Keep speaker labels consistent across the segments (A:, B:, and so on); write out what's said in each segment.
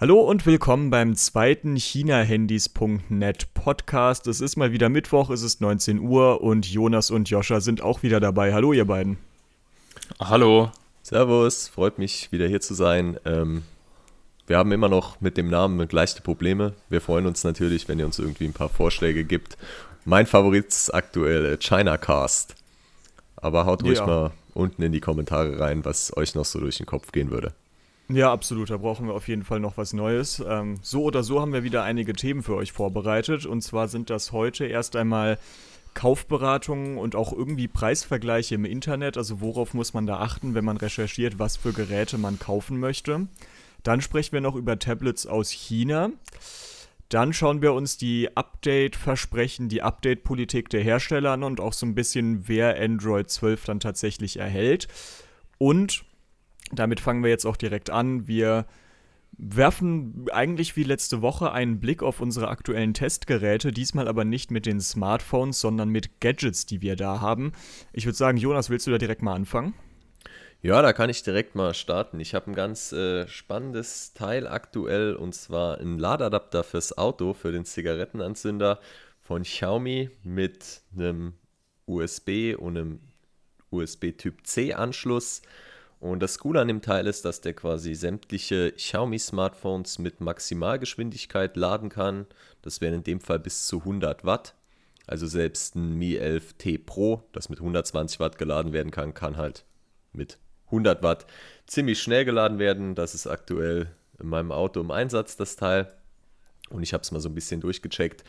A: Hallo und willkommen beim zweiten ChinaHandys.net Podcast. Es ist mal wieder Mittwoch, es ist 19 Uhr und Jonas und Joscha sind auch wieder dabei. Hallo ihr beiden.
B: Hallo.
C: Servus, freut mich wieder hier zu sein. Ähm, wir haben immer noch mit dem Namen gleiche Probleme. Wir freuen uns natürlich, wenn ihr uns irgendwie ein paar Vorschläge gibt. Mein Favorit ist aktuell ChinaCast. Aber haut ruhig ja. mal unten in die Kommentare rein, was euch noch so durch den Kopf gehen würde.
A: Ja, absolut. Da brauchen wir auf jeden Fall noch was Neues. Ähm, so oder so haben wir wieder einige Themen für euch vorbereitet. Und zwar sind das heute erst einmal Kaufberatungen und auch irgendwie Preisvergleiche im Internet. Also worauf muss man da achten, wenn man recherchiert, was für Geräte man kaufen möchte. Dann sprechen wir noch über Tablets aus China. Dann schauen wir uns die Update-Versprechen, die Update-Politik der Hersteller an und auch so ein bisschen, wer Android 12 dann tatsächlich erhält. Und damit fangen wir jetzt auch direkt an. Wir werfen eigentlich wie letzte Woche einen Blick auf unsere aktuellen Testgeräte, diesmal aber nicht mit den Smartphones, sondern mit Gadgets, die wir da haben. Ich würde sagen, Jonas, willst du da direkt mal anfangen?
C: Ja, da kann ich direkt mal starten. Ich habe ein ganz äh, spannendes Teil aktuell und zwar ein Ladadapter fürs Auto, für den Zigarettenanzünder von Xiaomi mit einem USB und einem USB Typ C Anschluss. Und das Coole an dem Teil ist, dass der quasi sämtliche Xiaomi-Smartphones mit Maximalgeschwindigkeit laden kann. Das wären in dem Fall bis zu 100 Watt. Also selbst ein Mi 11T Pro, das mit 120 Watt geladen werden kann, kann halt mit 100 Watt ziemlich schnell geladen werden. Das ist aktuell in meinem Auto im Einsatz, das Teil. Und ich habe es mal so ein bisschen durchgecheckt.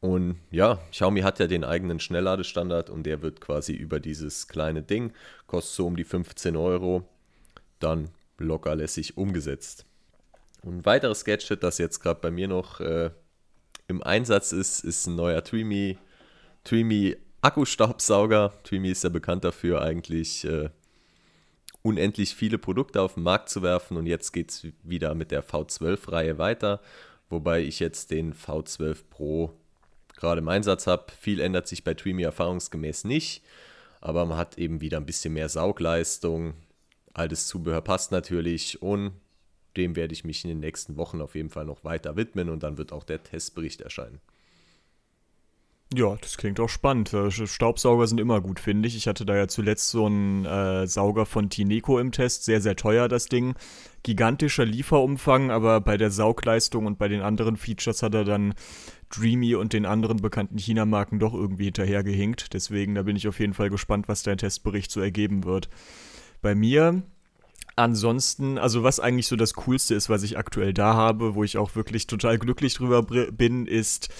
C: Und ja, Xiaomi hat ja den eigenen Schnellladestandard und der wird quasi über dieses kleine Ding, kostet so um die 15 Euro, dann lockerlässig umgesetzt. Und ein weiteres Gadget, das jetzt gerade bei mir noch äh, im Einsatz ist, ist ein neuer Tweemy, Tweemy Akkustaubsauger. Tweemy ist ja bekannt dafür, eigentlich äh, unendlich viele Produkte auf den Markt zu werfen und jetzt geht es wieder mit der V12-Reihe weiter, wobei ich jetzt den V12 Pro gerade im Einsatz habe. Viel ändert sich bei Tweemy erfahrungsgemäß nicht, aber man hat eben wieder ein bisschen mehr Saugleistung. Altes Zubehör passt natürlich und dem werde ich mich in den nächsten Wochen auf jeden Fall noch weiter widmen und dann wird auch der Testbericht erscheinen.
A: Ja, das klingt auch spannend. Äh, Staubsauger sind immer gut, finde ich. Ich hatte da ja zuletzt so einen äh, Sauger von Tineco im Test. Sehr, sehr teuer, das Ding. Gigantischer Lieferumfang, aber bei der Saugleistung und bei den anderen Features hat er dann Dreamy und den anderen bekannten China-Marken doch irgendwie hinterhergehinkt. Deswegen, da bin ich auf jeden Fall gespannt, was dein Testbericht so ergeben wird. Bei mir Ansonsten, also was eigentlich so das Coolste ist, was ich aktuell da habe, wo ich auch wirklich total glücklich drüber bin, ist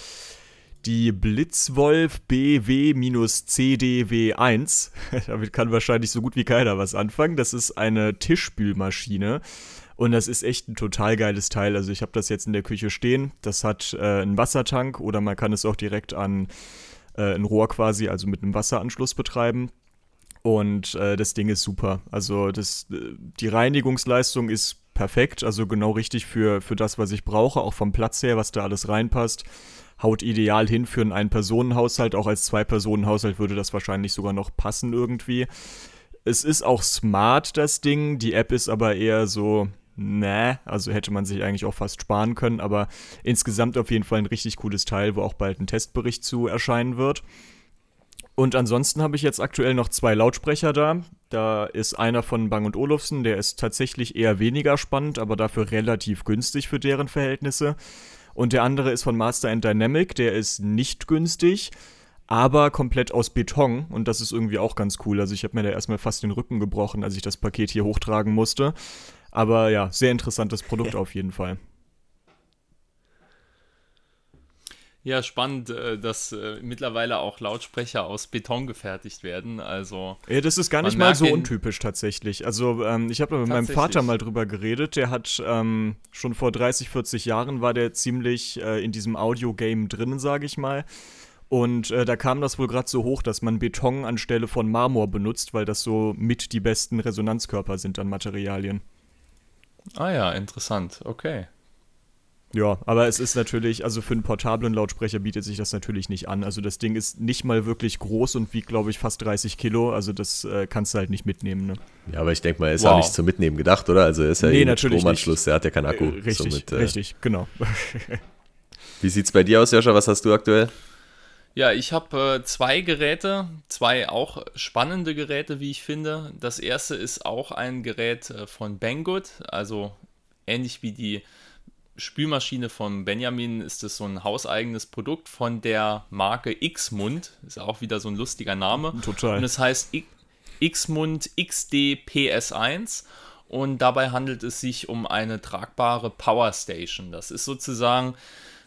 A: die Blitzwolf BW-CDW1. Damit kann wahrscheinlich so gut wie keiner was anfangen. Das ist eine Tischspülmaschine. Und das ist echt ein total geiles Teil. Also ich habe das jetzt in der Küche stehen. Das hat äh, einen Wassertank oder man kann es auch direkt an äh, ein Rohr quasi, also mit einem Wasseranschluss betreiben. Und äh, das Ding ist super. Also das, äh, die Reinigungsleistung ist perfekt, also genau richtig für, für das, was ich brauche, auch vom Platz her, was da alles reinpasst haut ideal hin für einen Ein-Personen-Haushalt. Auch als Zwei-Personen-Haushalt würde das wahrscheinlich sogar noch passen irgendwie. Es ist auch smart, das Ding. Die App ist aber eher so, ne, also hätte man sich eigentlich auch fast sparen können. Aber insgesamt auf jeden Fall ein richtig cooles Teil, wo auch bald ein Testbericht zu erscheinen wird. Und ansonsten habe ich jetzt aktuell noch zwei Lautsprecher da. Da ist einer von Bang Olufsen, der ist tatsächlich eher weniger spannend, aber dafür relativ günstig für deren Verhältnisse. Und der andere ist von Master Dynamic, der ist nicht günstig, aber komplett aus Beton. Und das ist irgendwie auch ganz cool. Also ich habe mir da erstmal fast den Rücken gebrochen, als ich das Paket hier hochtragen musste. Aber ja, sehr interessantes Produkt auf jeden Fall.
B: Ja, spannend, äh, dass äh, mittlerweile auch Lautsprecher aus Beton gefertigt werden. Also
A: ja, das ist gar nicht mal so untypisch tatsächlich. Also ähm, ich habe mit meinem Vater mal drüber geredet. Der hat ähm, schon vor 30, 40 Jahren war der ziemlich äh, in diesem Audio-Game drin, sage ich mal. Und äh, da kam das wohl gerade so hoch, dass man Beton anstelle von Marmor benutzt, weil das so mit die besten Resonanzkörper sind an Materialien.
B: Ah ja, interessant. Okay.
A: Ja, aber es ist natürlich, also für einen portablen Lautsprecher bietet sich das natürlich nicht an. Also das Ding ist nicht mal wirklich groß und wiegt, glaube ich, fast 30 Kilo. Also das äh, kannst du halt nicht mitnehmen. Ne?
C: Ja, aber ich denke mal, er ist wow. auch nicht zum Mitnehmen gedacht, oder? Also er ist ja
A: nee,
C: eh
A: natürlich
C: Stromanschluss,
A: nicht.
C: der hat ja keinen Akku.
A: Äh, richtig, somit, äh, richtig, genau.
C: Wie sieht es bei dir aus, Joscha? Was hast du aktuell?
B: Ja, ich habe äh, zwei Geräte, zwei auch spannende Geräte, wie ich finde. Das erste ist auch ein Gerät äh, von Banggood, also ähnlich wie die Spülmaschine von Benjamin ist es so ein hauseigenes Produkt von der Marke Xmund. Ist auch wieder so ein lustiger Name.
A: Total.
B: Und es heißt Xmund XD PS1 und dabei handelt es sich um eine tragbare Power Station. Das ist sozusagen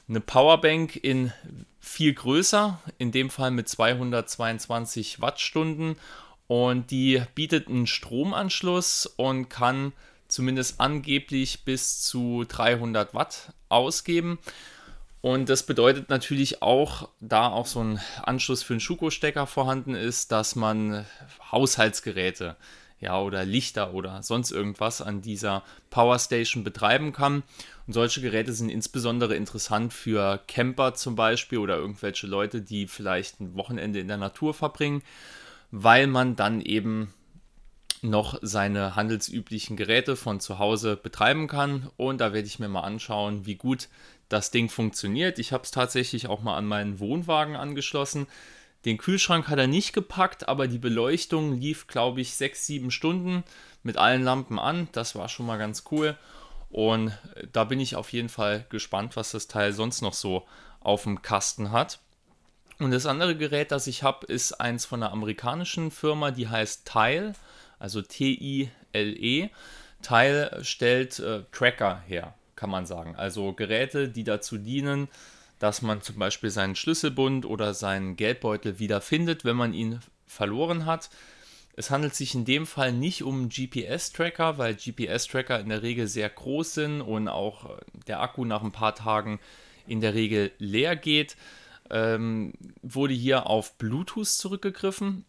B: eine Powerbank in viel größer, in dem Fall mit 222 Wattstunden und die bietet einen Stromanschluss und kann zumindest angeblich bis zu 300 Watt ausgeben. Und das bedeutet natürlich auch, da auch so ein Anschluss für einen Schuko-Stecker vorhanden ist, dass man Haushaltsgeräte ja, oder Lichter oder sonst irgendwas an dieser Powerstation betreiben kann. Und solche Geräte sind insbesondere interessant für Camper zum Beispiel oder irgendwelche Leute, die vielleicht ein Wochenende in der Natur verbringen, weil man dann eben noch seine handelsüblichen Geräte von zu Hause betreiben kann. Und da werde ich mir mal anschauen, wie gut das Ding funktioniert. Ich habe es tatsächlich auch mal an meinen Wohnwagen angeschlossen. Den Kühlschrank hat er nicht gepackt, aber die Beleuchtung lief, glaube ich, sechs, sieben Stunden mit allen Lampen an. Das war schon mal ganz cool. Und äh, da bin ich auf jeden Fall gespannt, was das Teil sonst noch so auf dem Kasten hat. Und das andere Gerät, das ich habe, ist eins von einer amerikanischen Firma, die heißt Tile also T-I-L-E. Teil stellt äh, Tracker her, kann man sagen. Also Geräte, die dazu dienen, dass man zum Beispiel seinen Schlüsselbund oder seinen Geldbeutel wiederfindet, wenn man ihn verloren hat. Es handelt sich in dem Fall nicht um GPS-Tracker, weil GPS-Tracker in der Regel sehr groß sind und auch äh, der Akku nach ein paar Tagen in der Regel leer geht. Ähm, wurde hier auf Bluetooth zurückgegriffen.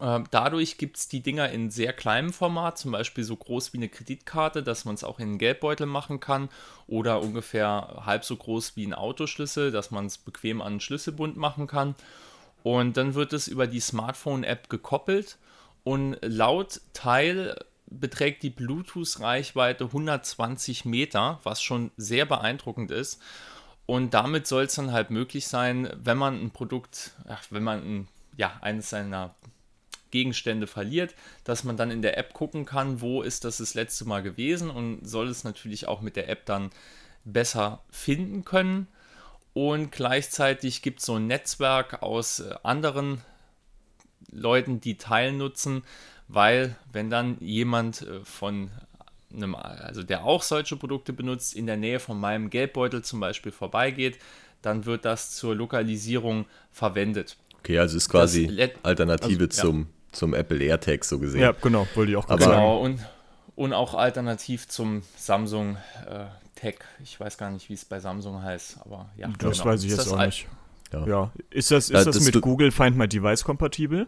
B: Ähm, dadurch gibt es die Dinger in sehr kleinem Format, zum Beispiel so groß wie eine Kreditkarte, dass man es auch in einen Geldbeutel machen kann oder ungefähr halb so groß wie ein Autoschlüssel, dass man es bequem an einen Schlüsselbund machen kann. Und dann wird es über die Smartphone-App gekoppelt und laut Teil beträgt die Bluetooth-Reichweite 120 Meter, was schon sehr beeindruckend ist. Und damit soll es dann halt möglich sein, wenn man ein Produkt, ach, wenn man ein, ja, eines seiner Gegenstände verliert, dass man dann in der App gucken kann, wo ist das das letzte Mal gewesen und soll es natürlich auch mit der App dann besser finden können. Und gleichzeitig gibt es so ein Netzwerk aus äh, anderen Leuten, die Teil nutzen, weil wenn dann jemand äh, von einem, also der auch solche Produkte benutzt, in der Nähe von meinem Geldbeutel zum Beispiel vorbeigeht, dann wird das zur Lokalisierung verwendet.
C: Okay, also ist quasi Alternative also, zum zum Apple AirTag so gesehen.
A: Ja, genau, wollte ich auch
B: gerade sagen. Genau, und, und auch alternativ zum Samsung äh, Tag. Ich weiß gar nicht, wie es bei Samsung heißt, aber ja.
A: Das genau. weiß ich jetzt auch nicht. Ja. ja. Ist das, ist ja, das, das mit Google Find My Device kompatibel?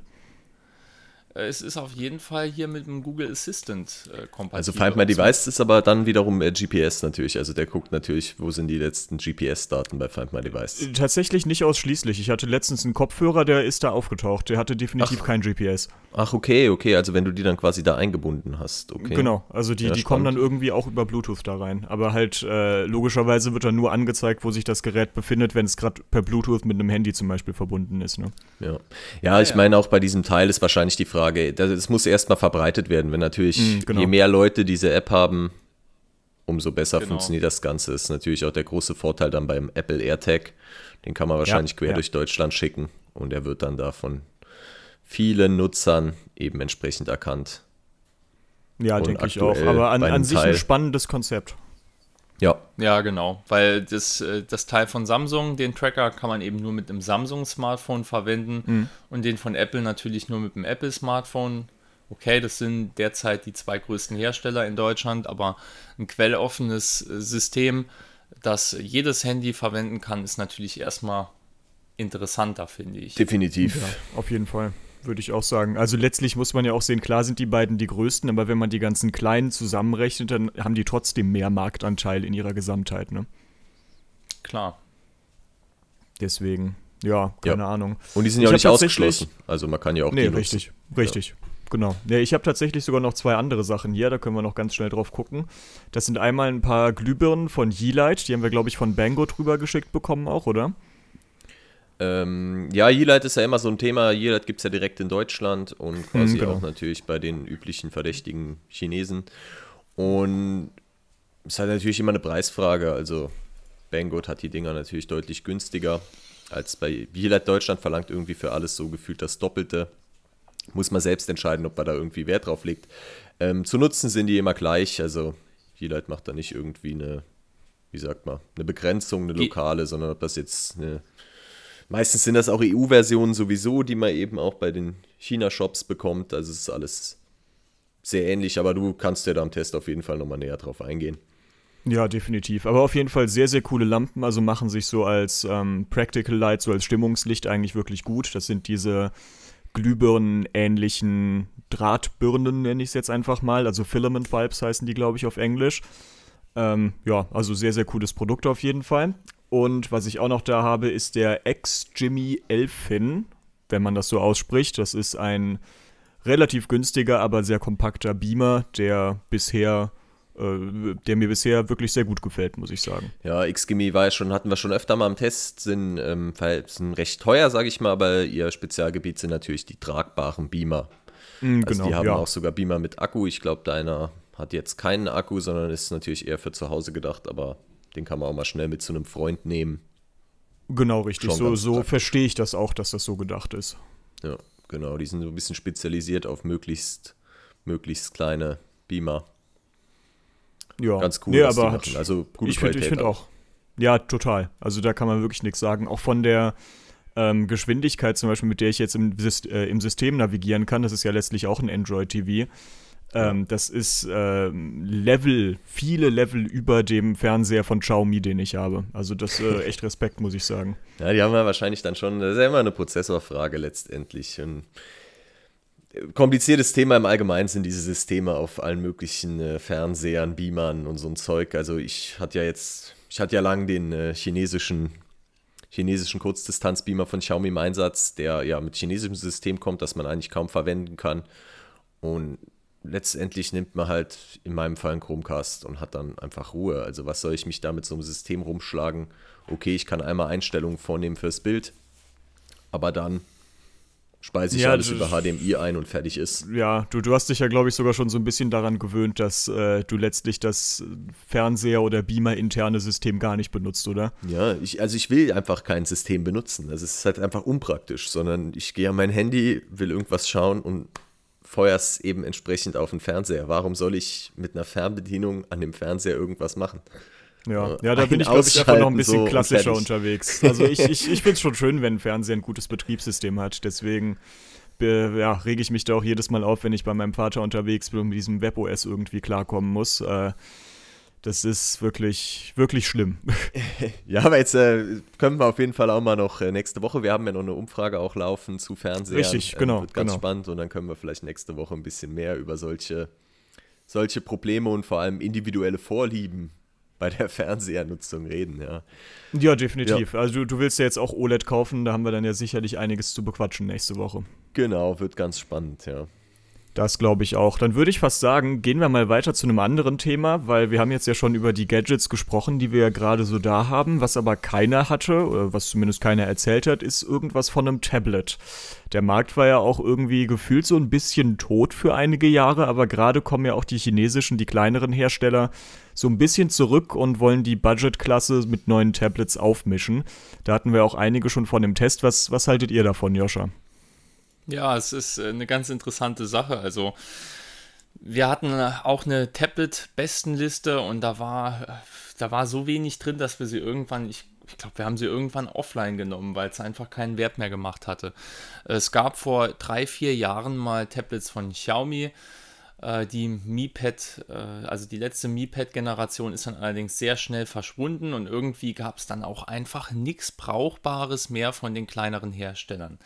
B: Es ist auf jeden Fall hier mit dem Google Assistant äh, kompatibel.
C: Also Find My Device ist aber dann wiederum äh, GPS natürlich. Also der guckt natürlich, wo sind die letzten GPS-Daten bei Find My Device.
A: Äh, tatsächlich nicht ausschließlich. Ich hatte letztens einen Kopfhörer, der ist da aufgetaucht. Der hatte definitiv Ach. kein GPS.
C: Ach, okay, okay. Also wenn du die dann quasi da eingebunden hast, okay.
A: Genau, also die, ja, die kommen dann irgendwie auch über Bluetooth da rein. Aber halt äh, logischerweise wird dann nur angezeigt, wo sich das Gerät befindet, wenn es gerade per Bluetooth mit einem Handy zum Beispiel verbunden ist. Ne?
C: Ja. ja, ich meine auch bei diesem Teil ist wahrscheinlich die Frage, es muss erstmal verbreitet werden, wenn natürlich mm, genau. je mehr Leute diese App haben, umso besser genau. funktioniert das Ganze. Ist natürlich auch der große Vorteil dann beim Apple AirTag. Den kann man wahrscheinlich ja, quer ja. durch Deutschland schicken und er wird dann da von vielen Nutzern eben entsprechend erkannt.
A: Ja, denke ich auch. Aber an, an sich ein spannendes Konzept.
B: Ja. Ja, genau. Weil das, äh, das Teil von Samsung, den Tracker, kann man eben nur mit einem Samsung-Smartphone verwenden mhm. und den von Apple natürlich nur mit einem Apple-Smartphone. Okay, das sind derzeit die zwei größten Hersteller in Deutschland, aber ein quelloffenes äh, System, das jedes Handy verwenden kann, ist natürlich erstmal interessanter, finde ich.
C: Definitiv.
A: Ja, auf jeden Fall würde ich auch sagen. Also letztlich muss man ja auch sehen, klar sind die beiden die größten, aber wenn man die ganzen kleinen zusammenrechnet, dann haben die trotzdem mehr Marktanteil in ihrer Gesamtheit, ne?
B: klar.
A: Deswegen, ja, keine ja. Ahnung.
C: Und die sind ja auch nicht ausgeschlossen. Also man kann ja auch
A: nee, die richtig, nutzen. richtig. Ja. Genau. Ja, ich habe tatsächlich sogar noch zwei andere Sachen hier, da können wir noch ganz schnell drauf gucken. Das sind einmal ein paar Glühbirnen von Yeelight, die haben wir, glaube ich, von Bango drüber geschickt bekommen auch, oder?
C: Ähm, ja, Yeelight ist ja immer so ein Thema. Yeelight gibt es ja direkt in Deutschland und hm, quasi mhm, genau. auch natürlich bei den üblichen verdächtigen Chinesen. Und es ist halt natürlich immer eine Preisfrage. Also Banggood hat die Dinger natürlich deutlich günstiger als bei Yeelight Deutschland, verlangt irgendwie für alles so gefühlt das Doppelte. Muss man selbst entscheiden, ob man da irgendwie Wert drauf legt. Ähm, zu nutzen sind die immer gleich. Also Yeelight macht da nicht irgendwie eine, wie sagt man, eine Begrenzung, eine lokale, sondern ob das jetzt eine Meistens sind das auch EU-Versionen sowieso, die man eben auch bei den China-Shops bekommt. Also es ist alles sehr ähnlich, aber du kannst ja da am Test auf jeden Fall nochmal näher drauf eingehen.
A: Ja, definitiv. Aber auf jeden Fall sehr, sehr coole Lampen. Also machen sich so als ähm, Practical Light, so als Stimmungslicht eigentlich wirklich gut. Das sind diese Glühbirnen-ähnlichen Drahtbirnen, nenne ich es jetzt einfach mal. Also Filament Bulbs heißen die, glaube ich, auf Englisch. Ähm, ja, also sehr, sehr cooles Produkt auf jeden Fall. Und was ich auch noch da habe, ist der Ex-Jimmy Elfin, wenn man das so ausspricht. Das ist ein relativ günstiger, aber sehr kompakter Beamer, der bisher äh, der mir bisher wirklich sehr gut gefällt, muss ich sagen.
C: Ja, X-Gimme war ja schon, hatten wir schon öfter mal im Test, sind, ähm, sind recht teuer, sage ich mal, aber ihr Spezialgebiet sind natürlich die tragbaren Beamer. Mm, also genau, die haben ja. auch sogar Beamer mit Akku. Ich glaube, deiner hat jetzt keinen Akku, sondern ist natürlich eher für zu Hause gedacht, aber den kann man auch mal schnell mit zu einem Freund nehmen.
A: Genau, richtig. Schon so so verstehe ich das auch, dass das so gedacht ist.
C: Ja, genau. Die sind so ein bisschen spezialisiert auf möglichst, möglichst kleine Beamer.
A: Ja, ganz cool. Nee, aber hat, also gute ich finde find auch. Ja, total. Also da kann man wirklich nichts sagen. Auch von der ähm, Geschwindigkeit zum Beispiel, mit der ich jetzt im, äh, im System navigieren kann, das ist ja letztlich auch ein Android-TV. Ähm, das ist äh, Level, viele Level über dem Fernseher von Xiaomi, den ich habe. Also das äh, echt Respekt, muss ich sagen.
C: Ja, die haben ja wahrscheinlich dann schon, das ist ja immer eine Prozessorfrage letztendlich. Und kompliziertes Thema im Allgemeinen sind diese Systeme auf allen möglichen äh, Fernsehern, Beamern und so ein Zeug. Also ich hatte ja jetzt, ich hatte ja lang den äh, chinesischen chinesischen Kurzdistanzbeamer von Xiaomi im Einsatz, der ja mit chinesischem System kommt, das man eigentlich kaum verwenden kann. Und letztendlich nimmt man halt in meinem Fall einen Chromecast und hat dann einfach Ruhe. Also was soll ich mich da mit so einem System rumschlagen? Okay, ich kann einmal Einstellungen vornehmen fürs Bild, aber dann speise ich ja, alles über HDMI ein und fertig ist.
A: Ja, du, du hast dich ja, glaube ich, sogar schon so ein bisschen daran gewöhnt, dass äh, du letztlich das Fernseher- oder Beamer-interne System gar nicht benutzt, oder?
C: Ja, ich, also ich will einfach kein System benutzen. Also es ist halt einfach unpraktisch, sondern ich gehe an mein Handy, will irgendwas schauen und feuerst eben entsprechend auf den Fernseher. Warum soll ich mit einer Fernbedienung an dem Fernseher irgendwas machen?
A: Ja, ja da bin ich, glaube ich, einfach noch ein bisschen so klassischer unterwegs. Also ich, ich, ich finde es schon schön, wenn ein Fernseher ein gutes Betriebssystem hat. Deswegen ja, rege ich mich da auch jedes Mal auf, wenn ich bei meinem Vater unterwegs bin und mit diesem WebOS irgendwie klarkommen muss. Äh, das ist wirklich, wirklich schlimm.
C: Ja, aber jetzt äh, können wir auf jeden Fall auch mal noch äh, nächste Woche, wir haben ja noch eine Umfrage auch laufen zu Fernsehen.
A: Richtig, genau.
C: Ähm, wird ganz
A: genau.
C: spannend und dann können wir vielleicht nächste Woche ein bisschen mehr über solche, solche Probleme und vor allem individuelle Vorlieben bei der Fernsehernutzung reden, ja.
A: Ja, definitiv. Ja. Also du, du willst ja jetzt auch OLED kaufen, da haben wir dann ja sicherlich einiges zu bequatschen nächste Woche.
C: Genau, wird ganz spannend, ja.
A: Das glaube ich auch. Dann würde ich fast sagen, gehen wir mal weiter zu einem anderen Thema, weil wir haben jetzt ja schon über die Gadgets gesprochen, die wir ja gerade so da haben. Was aber keiner hatte, was zumindest keiner erzählt hat, ist irgendwas von einem Tablet. Der Markt war ja auch irgendwie gefühlt so ein bisschen tot für einige Jahre, aber gerade kommen ja auch die chinesischen, die kleineren Hersteller so ein bisschen zurück und wollen die Budgetklasse mit neuen Tablets aufmischen. Da hatten wir auch einige schon von dem Test. Was, was haltet ihr davon, Joscha?
B: Ja, es ist äh, eine ganz interessante Sache. Also, wir hatten äh, auch eine Tablet-Bestenliste und da war, äh, da war so wenig drin, dass wir sie irgendwann, ich, ich glaube, wir haben sie irgendwann offline genommen, weil es einfach keinen Wert mehr gemacht hatte. Es gab vor drei, vier Jahren mal Tablets von Xiaomi. Die Mi Pad, also die letzte Mi Pad-Generation ist dann allerdings sehr schnell verschwunden und irgendwie gab es dann auch einfach nichts Brauchbares mehr von den kleineren Herstellern.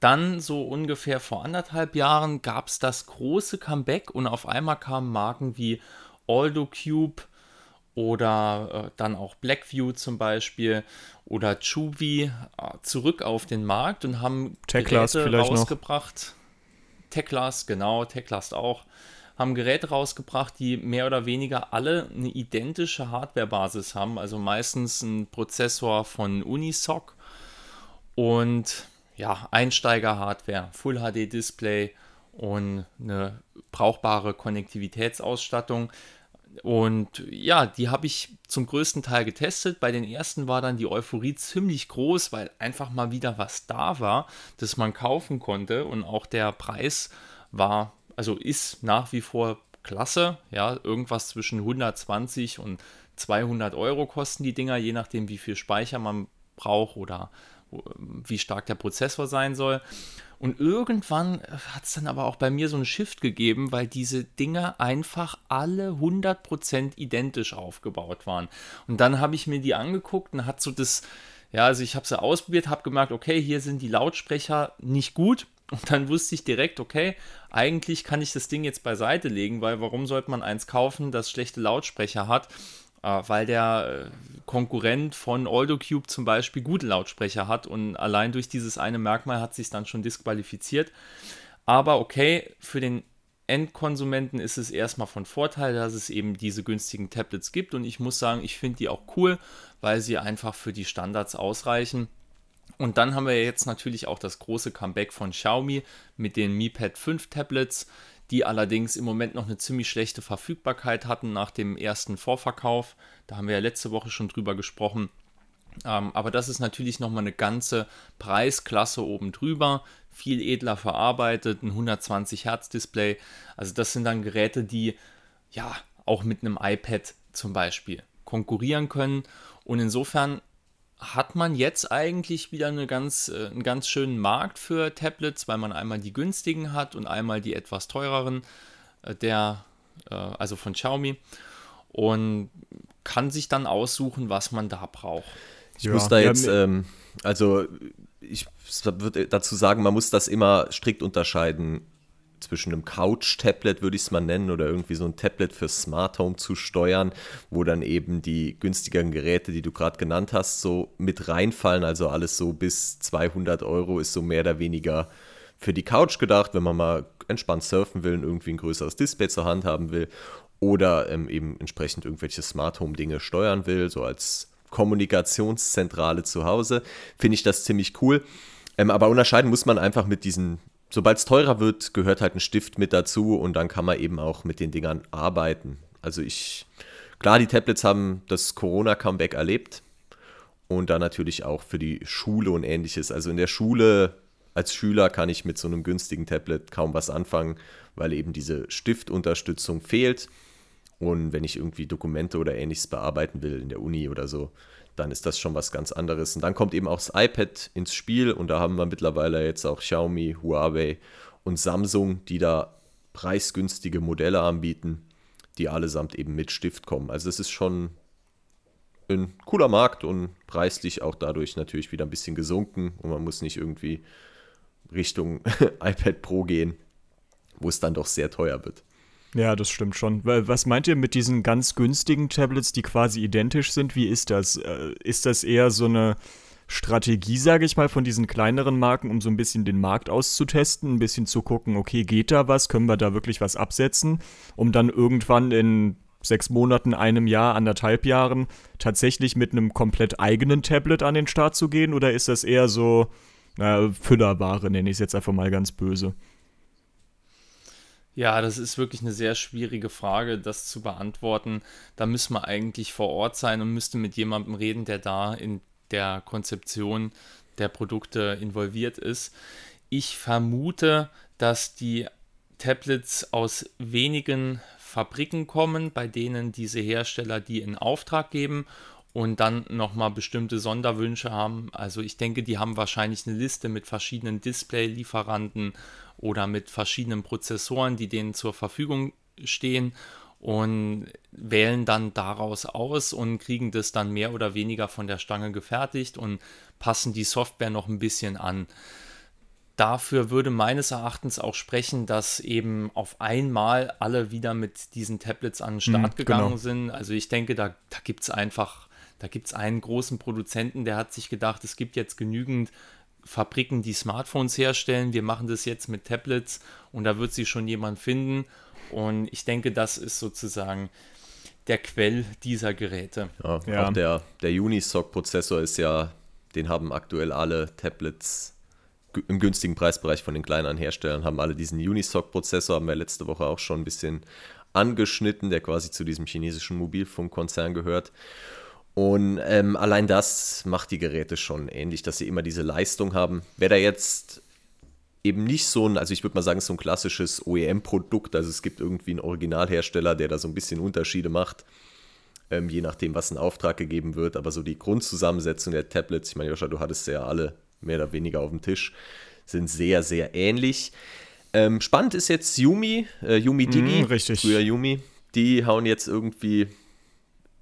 B: Dann so ungefähr vor anderthalb Jahren gab es das große Comeback und auf einmal kamen Marken wie Aldo Cube oder äh, dann auch Blackview zum Beispiel oder Chuvi äh, zurück auf den Markt und haben
A: Techlast
B: Geräte rausgebracht. Techlast, genau, Techlast auch. Haben Geräte rausgebracht, die mehr oder weniger alle eine identische Hardwarebasis haben, also meistens ein Prozessor von Unisoc und ja, Einsteiger-Hardware, Full HD Display und eine brauchbare Konnektivitätsausstattung. Und ja, die habe ich zum größten Teil getestet. Bei den ersten war dann die Euphorie ziemlich groß, weil einfach mal wieder was da war, das man kaufen konnte. Und auch der Preis war, also ist nach wie vor klasse. Ja, irgendwas zwischen 120 und 200 Euro kosten die Dinger, je nachdem, wie viel Speicher man braucht oder wie stark der Prozessor sein soll. Und irgendwann hat es dann aber auch bei mir so einen Shift gegeben, weil diese Dinger einfach alle 100% identisch aufgebaut waren. Und dann habe ich mir die angeguckt und hat so das, ja, also ich habe sie ausprobiert, habe gemerkt, okay, hier sind die Lautsprecher nicht gut. Und dann wusste ich direkt, okay, eigentlich kann ich das Ding jetzt beiseite legen, weil warum sollte man eins kaufen, das schlechte Lautsprecher hat? Äh, weil der äh, Konkurrent von AutoCube zum Beispiel gute Lautsprecher hat und allein durch dieses eine Merkmal hat sich dann schon disqualifiziert. Aber okay, für den Endkonsumenten ist es erstmal von Vorteil, dass es eben diese günstigen Tablets gibt und ich muss sagen, ich finde die auch cool, weil sie einfach für die Standards ausreichen. Und dann haben wir jetzt natürlich auch das große Comeback von Xiaomi mit den Mi Pad 5 Tablets die allerdings im Moment noch eine ziemlich schlechte Verfügbarkeit hatten nach dem ersten Vorverkauf. Da haben wir ja letzte Woche schon drüber gesprochen. Ähm, aber das ist natürlich nochmal eine ganze Preisklasse oben drüber. Viel edler verarbeitet, ein 120 Hertz Display. Also das sind dann Geräte, die ja auch mit einem iPad zum Beispiel konkurrieren können. Und insofern hat man jetzt eigentlich wieder eine ganz, äh, einen ganz schönen Markt für Tablets, weil man einmal die günstigen hat und einmal die etwas teureren, äh, der, äh, also von Xiaomi. Und kann sich dann aussuchen, was man da braucht.
C: Ich ja, muss da jetzt, ähm, also ich würde dazu sagen, man muss das immer strikt unterscheiden zwischen einem Couch-Tablet, würde ich es mal nennen, oder irgendwie so ein Tablet für Smart Home zu steuern, wo dann eben die günstigeren Geräte, die du gerade genannt hast, so mit reinfallen. Also alles so bis 200 Euro ist so mehr oder weniger für die Couch gedacht, wenn man mal entspannt surfen will und irgendwie ein größeres Display zur Hand haben will oder ähm, eben entsprechend irgendwelche Smart Home Dinge steuern will, so als Kommunikationszentrale zu Hause, finde ich das ziemlich cool. Ähm, aber unterscheiden muss man einfach mit diesen sobald es teurer wird, gehört halt ein Stift mit dazu und dann kann man eben auch mit den Dingern arbeiten. Also ich, klar, die Tablets haben das Corona-Comeback erlebt und dann natürlich auch für die Schule und ähnliches. Also in der Schule als Schüler kann ich mit so einem günstigen Tablet kaum was anfangen, weil eben diese Stiftunterstützung fehlt. Und wenn ich irgendwie Dokumente oder ähnliches bearbeiten will in der Uni oder so, dann ist das schon was ganz anderes. Und dann kommt eben auch das iPad ins Spiel und da haben wir mittlerweile jetzt auch Xiaomi, Huawei und Samsung, die da preisgünstige Modelle anbieten, die allesamt eben mit Stift kommen. Also es ist schon ein cooler Markt und preislich auch dadurch natürlich wieder ein bisschen gesunken und man muss nicht irgendwie Richtung iPad Pro gehen, wo es dann doch sehr teuer wird.
A: Ja, das stimmt schon. Was meint ihr mit diesen ganz günstigen Tablets, die quasi identisch sind? Wie ist das? Äh, ist das eher so eine Strategie, sage ich mal, von diesen kleineren Marken, um so ein bisschen den Markt auszutesten, ein bisschen zu gucken, okay, geht da was? Können wir da wirklich was absetzen? Um dann irgendwann in sechs Monaten, einem Jahr, anderthalb Jahren tatsächlich mit einem komplett eigenen Tablet an den Start zu gehen? Oder ist das eher so äh, Füllerware, nenne ich es jetzt einfach mal ganz böse?
B: Ja, das ist wirklich eine sehr schwierige Frage, das zu beantworten. Da müssen wir eigentlich vor Ort sein und müsste mit jemandem reden, der da in der Konzeption der Produkte involviert ist. Ich vermute, dass die Tablets aus wenigen Fabriken kommen, bei denen diese Hersteller die in Auftrag geben und dann nochmal bestimmte Sonderwünsche haben. Also ich denke, die haben wahrscheinlich eine Liste mit verschiedenen Display-Lieferanten oder mit verschiedenen Prozessoren, die denen zur Verfügung stehen und wählen dann daraus aus und kriegen das dann mehr oder weniger von der Stange gefertigt und passen die Software noch ein bisschen an. dafür würde meines Erachtens auch sprechen, dass eben auf einmal alle wieder mit diesen Tablets an den Start mhm, gegangen genau. sind. Also ich denke, da, da gibt es einfach, da gibt es einen großen Produzenten, der hat sich gedacht, es gibt jetzt genügend Fabriken, die Smartphones herstellen. Wir machen das jetzt mit Tablets und da wird sich schon jemand finden. Und ich denke, das ist sozusagen der Quell dieser Geräte.
C: Ja, ja. Auch der, der Unisoc-Prozessor ist ja, den haben aktuell alle Tablets im günstigen Preisbereich von den kleineren Herstellern, haben alle diesen Unisoc-Prozessor, haben wir letzte Woche auch schon ein bisschen angeschnitten, der quasi zu diesem chinesischen Mobilfunkkonzern gehört. Und ähm, allein das macht die Geräte schon ähnlich, dass sie immer diese Leistung haben. Wer da jetzt eben nicht so ein, also ich würde mal sagen, so ein klassisches OEM-Produkt, also es gibt irgendwie einen Originalhersteller, der da so ein bisschen Unterschiede macht, ähm, je nachdem, was in Auftrag gegeben wird, aber so die Grundzusammensetzung der Tablets, ich meine, Joscha, du hattest ja alle mehr oder weniger auf dem Tisch, sind sehr, sehr ähnlich. Ähm, spannend ist jetzt Yumi, äh, Yumi Digi,
A: mm, richtig.
C: früher Yumi, die hauen jetzt irgendwie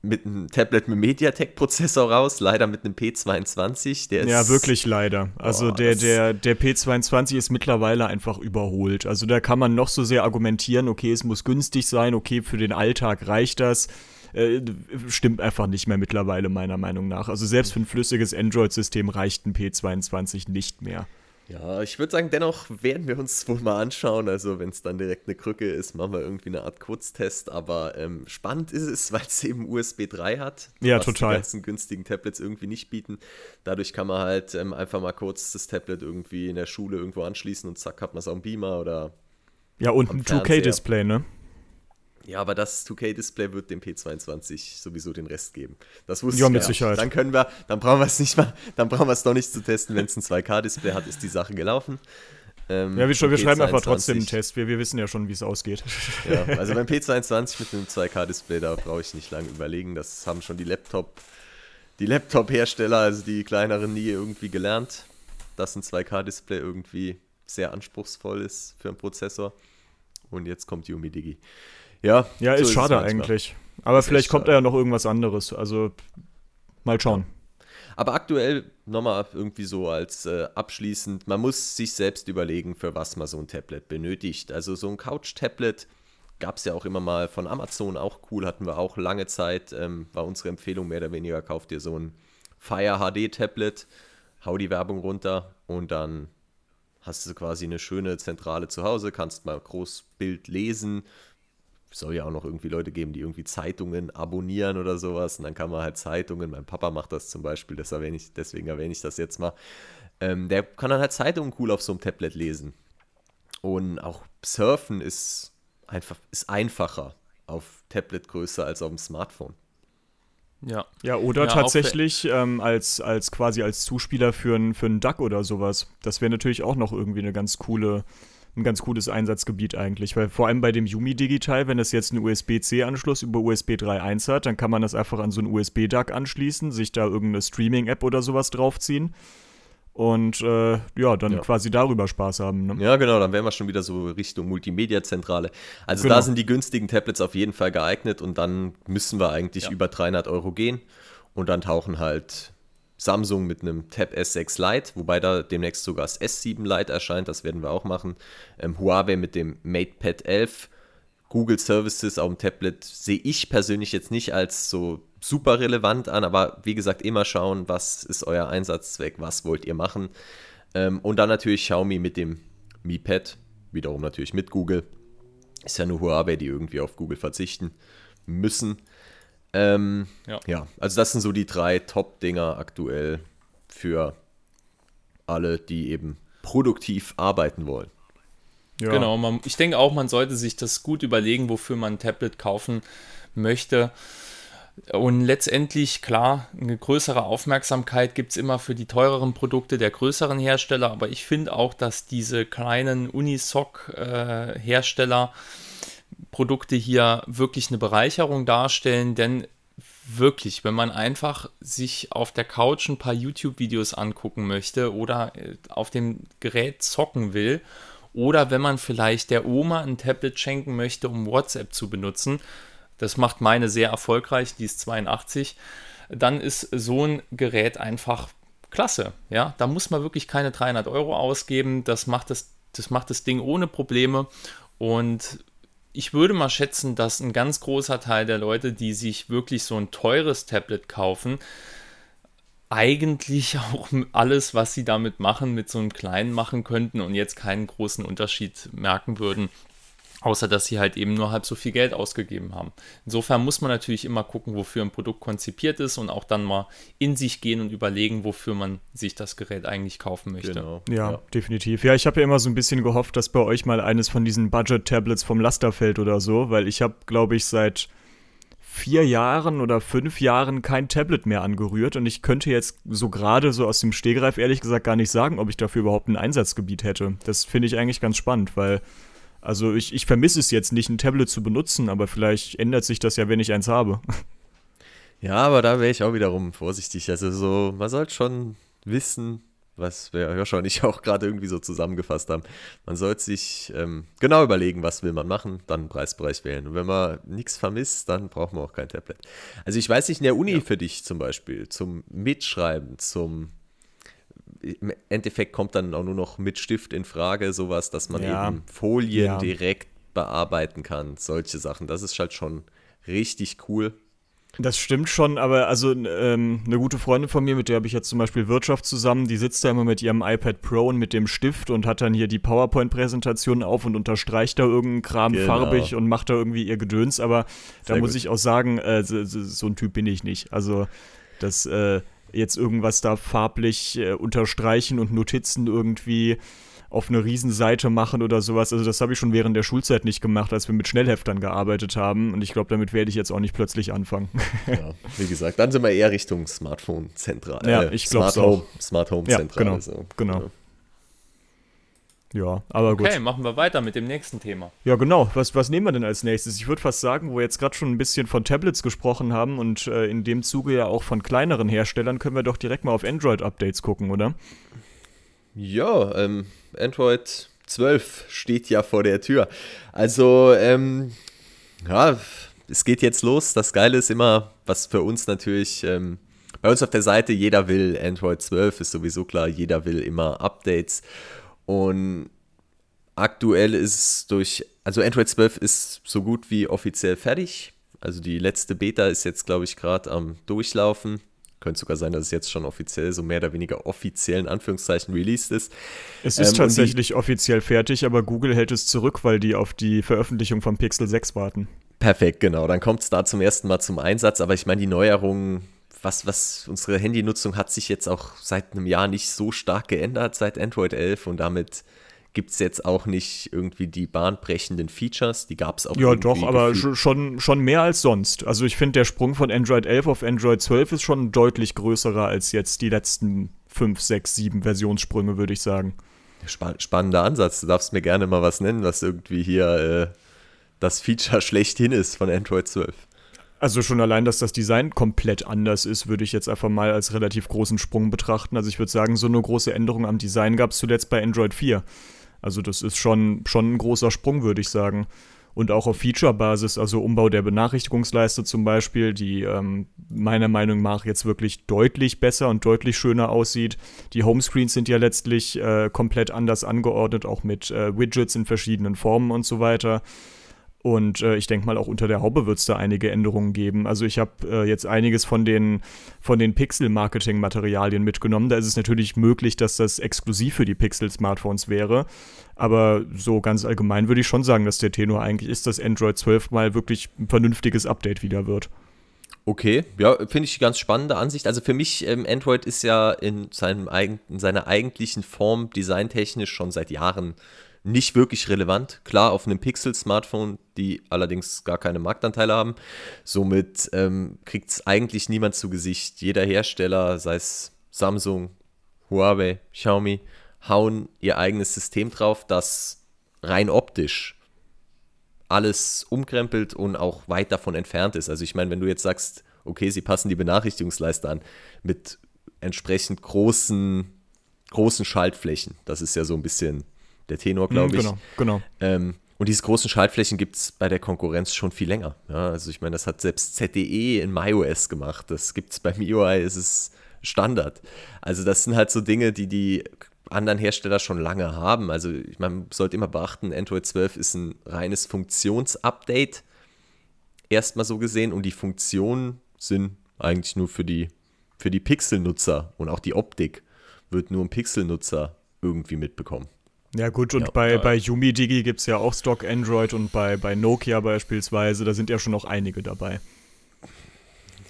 C: mit einem Tablet mit MediaTek-Prozessor raus, leider mit einem P22.
A: Der ja, wirklich leider. Also boah, der, der, der P22 ist mittlerweile einfach überholt. Also da kann man noch so sehr argumentieren, okay, es muss günstig sein, okay, für den Alltag reicht das. Äh, stimmt einfach nicht mehr mittlerweile, meiner Meinung nach. Also selbst für ein flüssiges Android-System reicht ein P22 nicht mehr.
C: Ja, ich würde sagen, dennoch werden wir uns wohl mal anschauen. Also, wenn es dann direkt eine Krücke ist, machen wir irgendwie eine Art Kurztest. Aber ähm, spannend ist es, weil es eben USB 3 hat.
A: Ja, was total.
C: Die ganzen günstigen Tablets irgendwie nicht bieten. Dadurch kann man halt ähm, einfach mal kurz das Tablet irgendwie in der Schule irgendwo anschließen und zack, hat man es dem Beamer oder.
A: Ja, und ein 2K-Display, ne?
C: Ja, aber das 2K-Display wird dem P22 sowieso den Rest geben. Das wusste
A: ja,
C: ich.
A: mit ja. Sicherheit.
C: Dann können wir, dann brauchen wir es nicht mal, dann brauchen wir es doch nicht zu testen. Wenn es ein 2K-Display hat, ist die Sache gelaufen.
A: Ähm, ja, wir, wir schreiben einfach trotzdem einen Test. Wir, wir wissen ja schon, wie es ausgeht.
C: Ja, also beim P22 mit einem 2K-Display, da brauche ich nicht lange überlegen. Das haben schon die Laptop, die Laptop-Hersteller, also die kleineren, nie irgendwie gelernt, dass ein 2K-Display irgendwie sehr anspruchsvoll ist für einen Prozessor. Und jetzt kommt Yumi Digi. Ja,
A: ja ist so schade ist eigentlich. Aber ist vielleicht kommt da ja noch irgendwas anderes. Also mal schauen.
C: Aber aktuell nochmal irgendwie so als äh, abschließend, man muss sich selbst überlegen, für was man so ein Tablet benötigt. Also so ein Couch-Tablet gab es ja auch immer mal von Amazon, auch cool, hatten wir auch lange Zeit, ähm, war unsere Empfehlung mehr oder weniger, kauft dir so ein Fire HD-Tablet, hau die Werbung runter und dann hast du quasi eine schöne Zentrale zu Hause, kannst mal Großbild lesen, soll ja auch noch irgendwie Leute geben, die irgendwie Zeitungen abonnieren oder sowas. Und dann kann man halt Zeitungen, mein Papa macht das zum Beispiel, das erwähne ich, deswegen erwähne ich das jetzt mal. Ähm, der kann dann halt Zeitungen cool auf so einem Tablet lesen. Und auch Surfen ist einfach ist einfacher auf Tabletgröße als auf dem Smartphone.
A: Ja. Ja, oder ja, tatsächlich ähm, als, als quasi als Zuspieler für einen für Duck oder sowas. Das wäre natürlich auch noch irgendwie eine ganz coole ein ganz cooles Einsatzgebiet eigentlich, weil vor allem bei dem Yumi Digital, wenn es jetzt einen USB-C-Anschluss über USB 3.1 hat, dann kann man das einfach an so einen USB-DAC anschließen, sich da irgendeine Streaming-App oder sowas draufziehen und äh, ja, dann ja. quasi darüber Spaß haben. Ne?
C: Ja, genau, dann wären wir schon wieder so Richtung Multimedia-Zentrale. Also genau. da sind die günstigen Tablets auf jeden Fall geeignet und dann müssen wir eigentlich ja. über 300 Euro gehen und dann tauchen halt Samsung mit einem Tab S6 Lite, wobei da demnächst sogar das S7 Lite erscheint, das werden wir auch machen. Ähm, Huawei mit dem MatePad 11. Google Services auf dem Tablet sehe ich persönlich jetzt nicht als so super relevant an, aber wie gesagt, immer schauen, was ist euer Einsatzzweck, was wollt ihr machen. Ähm, und dann natürlich Xiaomi mit dem Mi Pad, wiederum natürlich mit Google. Ist ja nur Huawei, die irgendwie auf Google verzichten müssen. Ähm, ja. ja, also das sind so die drei Top-Dinger aktuell für alle, die eben produktiv arbeiten wollen.
B: Ja. Genau, man, ich denke auch, man sollte sich das gut überlegen, wofür man ein Tablet kaufen möchte. Und letztendlich, klar, eine größere Aufmerksamkeit gibt es immer für die teureren Produkte der größeren Hersteller, aber ich finde auch, dass diese kleinen Unisoc-Hersteller äh, Produkte hier wirklich eine Bereicherung darstellen, denn wirklich, wenn man einfach sich auf der Couch ein paar YouTube-Videos angucken möchte oder äh, auf dem Gerät zocken will oder wenn man vielleicht der Oma ein Tablet schenken möchte, um WhatsApp zu benutzen, das macht meine sehr erfolgreich, die ist 82, dann ist so ein Gerät einfach klasse. Ja, da muss man wirklich keine 300 Euro ausgeben. Das macht das, das macht das Ding ohne Probleme. Und ich würde mal schätzen, dass ein ganz großer Teil der Leute, die sich wirklich so ein teures Tablet kaufen, eigentlich auch alles, was sie damit machen, mit so einem kleinen machen könnten und jetzt keinen großen Unterschied merken würden. Außer dass sie halt eben nur halb so viel Geld ausgegeben haben. Insofern muss man natürlich immer gucken, wofür ein Produkt konzipiert ist und auch dann mal in sich gehen und überlegen, wofür man sich das Gerät eigentlich kaufen möchte. Genau.
A: Ja, ja, definitiv. Ja, ich habe ja immer so ein bisschen gehofft, dass bei euch mal eines von diesen Budget-Tablets vom Laster fällt oder so, weil ich habe, glaube ich, seit vier Jahren oder fünf Jahren kein Tablet mehr angerührt und ich könnte jetzt so gerade so aus dem Stehgreif ehrlich gesagt gar nicht sagen, ob ich dafür überhaupt ein Einsatzgebiet hätte. Das finde ich eigentlich ganz spannend, weil also ich, ich vermisse es jetzt nicht, ein Tablet zu benutzen, aber vielleicht ändert sich das ja, wenn ich eins habe.
C: Ja, aber da wäre ich auch wiederum vorsichtig. Also so, man sollte schon wissen, was wir Hirscher und ich auch gerade irgendwie so zusammengefasst haben. Man sollte sich ähm, genau überlegen, was will man machen, dann einen Preisbereich wählen. Und wenn man nichts vermisst, dann braucht man auch kein Tablet. Also ich weiß nicht, in der Uni ja. für dich zum Beispiel, zum Mitschreiben, zum im Endeffekt kommt dann auch nur noch mit Stift in Frage, sowas, dass man ja. eben Folien ja. direkt bearbeiten kann, solche Sachen. Das ist halt schon richtig cool.
A: Das stimmt schon, aber also ähm, eine gute Freundin von mir, mit der habe ich jetzt zum Beispiel Wirtschaft zusammen, die sitzt da immer mit ihrem iPad Pro und mit dem Stift und hat dann hier die PowerPoint-Präsentation auf und unterstreicht da irgendeinen Kram genau. farbig und macht da irgendwie ihr Gedöns, aber Sehr da muss gut. ich auch sagen, äh, so, so, ein Typ bin ich nicht. Also das äh, jetzt irgendwas da farblich äh, unterstreichen und Notizen irgendwie auf eine Riesenseite machen oder sowas. Also das habe ich schon während der Schulzeit nicht gemacht, als wir mit Schnellheftern gearbeitet haben. Und ich glaube, damit werde ich jetzt auch nicht plötzlich anfangen.
C: Ja, wie gesagt, dann sind wir eher Richtung Smartphone-Zentral.
A: Ja, ich glaube
C: Smart Home, Smart Home
A: ja, Genau, so. genau. Ja. Ja, aber
B: okay,
A: gut.
B: Okay, machen wir weiter mit dem nächsten Thema.
A: Ja, genau. Was, was nehmen wir denn als nächstes? Ich würde fast sagen, wo wir jetzt gerade schon ein bisschen von Tablets gesprochen haben und äh, in dem Zuge ja auch von kleineren Herstellern, können wir doch direkt mal auf Android-Updates gucken, oder?
C: Ja, ähm, Android 12 steht ja vor der Tür. Also, ähm, ja, es geht jetzt los. Das Geile ist immer, was für uns natürlich, ähm, bei uns auf der Seite, jeder will Android 12, ist sowieso klar, jeder will immer Updates. Und aktuell ist es durch, also Android 12 ist so gut wie offiziell fertig. Also die letzte Beta ist jetzt, glaube ich, gerade am Durchlaufen. Könnte sogar sein, dass es jetzt schon offiziell, so mehr oder weniger offiziell in Anführungszeichen released ist.
A: Es ist ähm, tatsächlich die, offiziell fertig, aber Google hält es zurück, weil die auf die Veröffentlichung von Pixel 6 warten.
C: Perfekt, genau. Dann kommt es da zum ersten Mal zum Einsatz. Aber ich meine, die Neuerungen, was, was unsere Handynutzung hat sich jetzt auch seit einem Jahr nicht so stark geändert, seit Android 11 und damit gibt es jetzt auch nicht irgendwie die bahnbrechenden Features. Die gab es auch.
A: Ja, doch, aber schon, schon mehr als sonst. Also ich finde, der Sprung von Android 11 auf Android 12 ist schon deutlich größerer als jetzt die letzten 5, 6, 7 Versionssprünge, würde ich sagen.
C: Spann spannender Ansatz. Du darfst mir gerne mal was nennen, was irgendwie hier äh, das Feature schlechthin ist von Android 12.
A: Also schon allein, dass das Design komplett anders ist, würde ich jetzt einfach mal als relativ großen Sprung betrachten. Also ich würde sagen, so eine große Änderung am Design gab es zuletzt bei Android 4. Also das ist schon, schon ein großer Sprung, würde ich sagen. Und auch auf Feature-Basis, also Umbau der Benachrichtigungsleiste zum Beispiel, die ähm, meiner Meinung nach jetzt wirklich deutlich besser und deutlich schöner aussieht. Die Homescreens sind ja letztlich äh, komplett anders angeordnet, auch mit äh, Widgets in verschiedenen Formen und so weiter. Und äh, ich denke mal, auch unter der Haube wird es da einige Änderungen geben. Also ich habe äh, jetzt einiges von den, von den Pixel-Marketing-Materialien mitgenommen. Da ist es natürlich möglich, dass das exklusiv für die Pixel-Smartphones wäre. Aber so ganz allgemein würde ich schon sagen, dass der Tenor eigentlich ist, dass Android 12 mal wirklich ein vernünftiges Update wieder wird.
C: Okay, ja, finde ich ganz spannende Ansicht. Also für mich, ähm, Android ist ja in, seinem, in seiner eigentlichen Form designtechnisch schon seit Jahren nicht wirklich relevant. Klar, auf einem Pixel-Smartphone, die allerdings gar keine Marktanteile haben. Somit ähm, kriegt es eigentlich niemand zu Gesicht. Jeder Hersteller, sei es Samsung, Huawei, Xiaomi, hauen ihr eigenes System drauf, das rein optisch alles umkrempelt und auch weit davon entfernt ist. Also ich meine, wenn du jetzt sagst, okay, sie passen die Benachrichtigungsleiste an mit entsprechend großen, großen Schaltflächen, das ist ja so ein bisschen der Tenor, glaube mhm,
A: ich. Genau, genau.
C: Ähm, und diese großen Schaltflächen gibt es bei der Konkurrenz schon viel länger. Ja, also ich meine, das hat selbst ZDE in MyOS gemacht. Das gibt es bei MIUI, ist es Standard. Also das sind halt so Dinge, die die anderen Hersteller schon lange haben. Also man sollte immer beachten, Android 12 ist ein reines Funktionsupdate. Erstmal so gesehen und die Funktionen sind eigentlich nur für die, für die Pixel-Nutzer und auch die Optik wird nur ein Pixel-Nutzer irgendwie mitbekommen.
A: Ja gut, und ja, bei, bei Yumi Digi gibt es ja auch Stock Android und bei, bei Nokia beispielsweise, da sind ja schon noch einige dabei.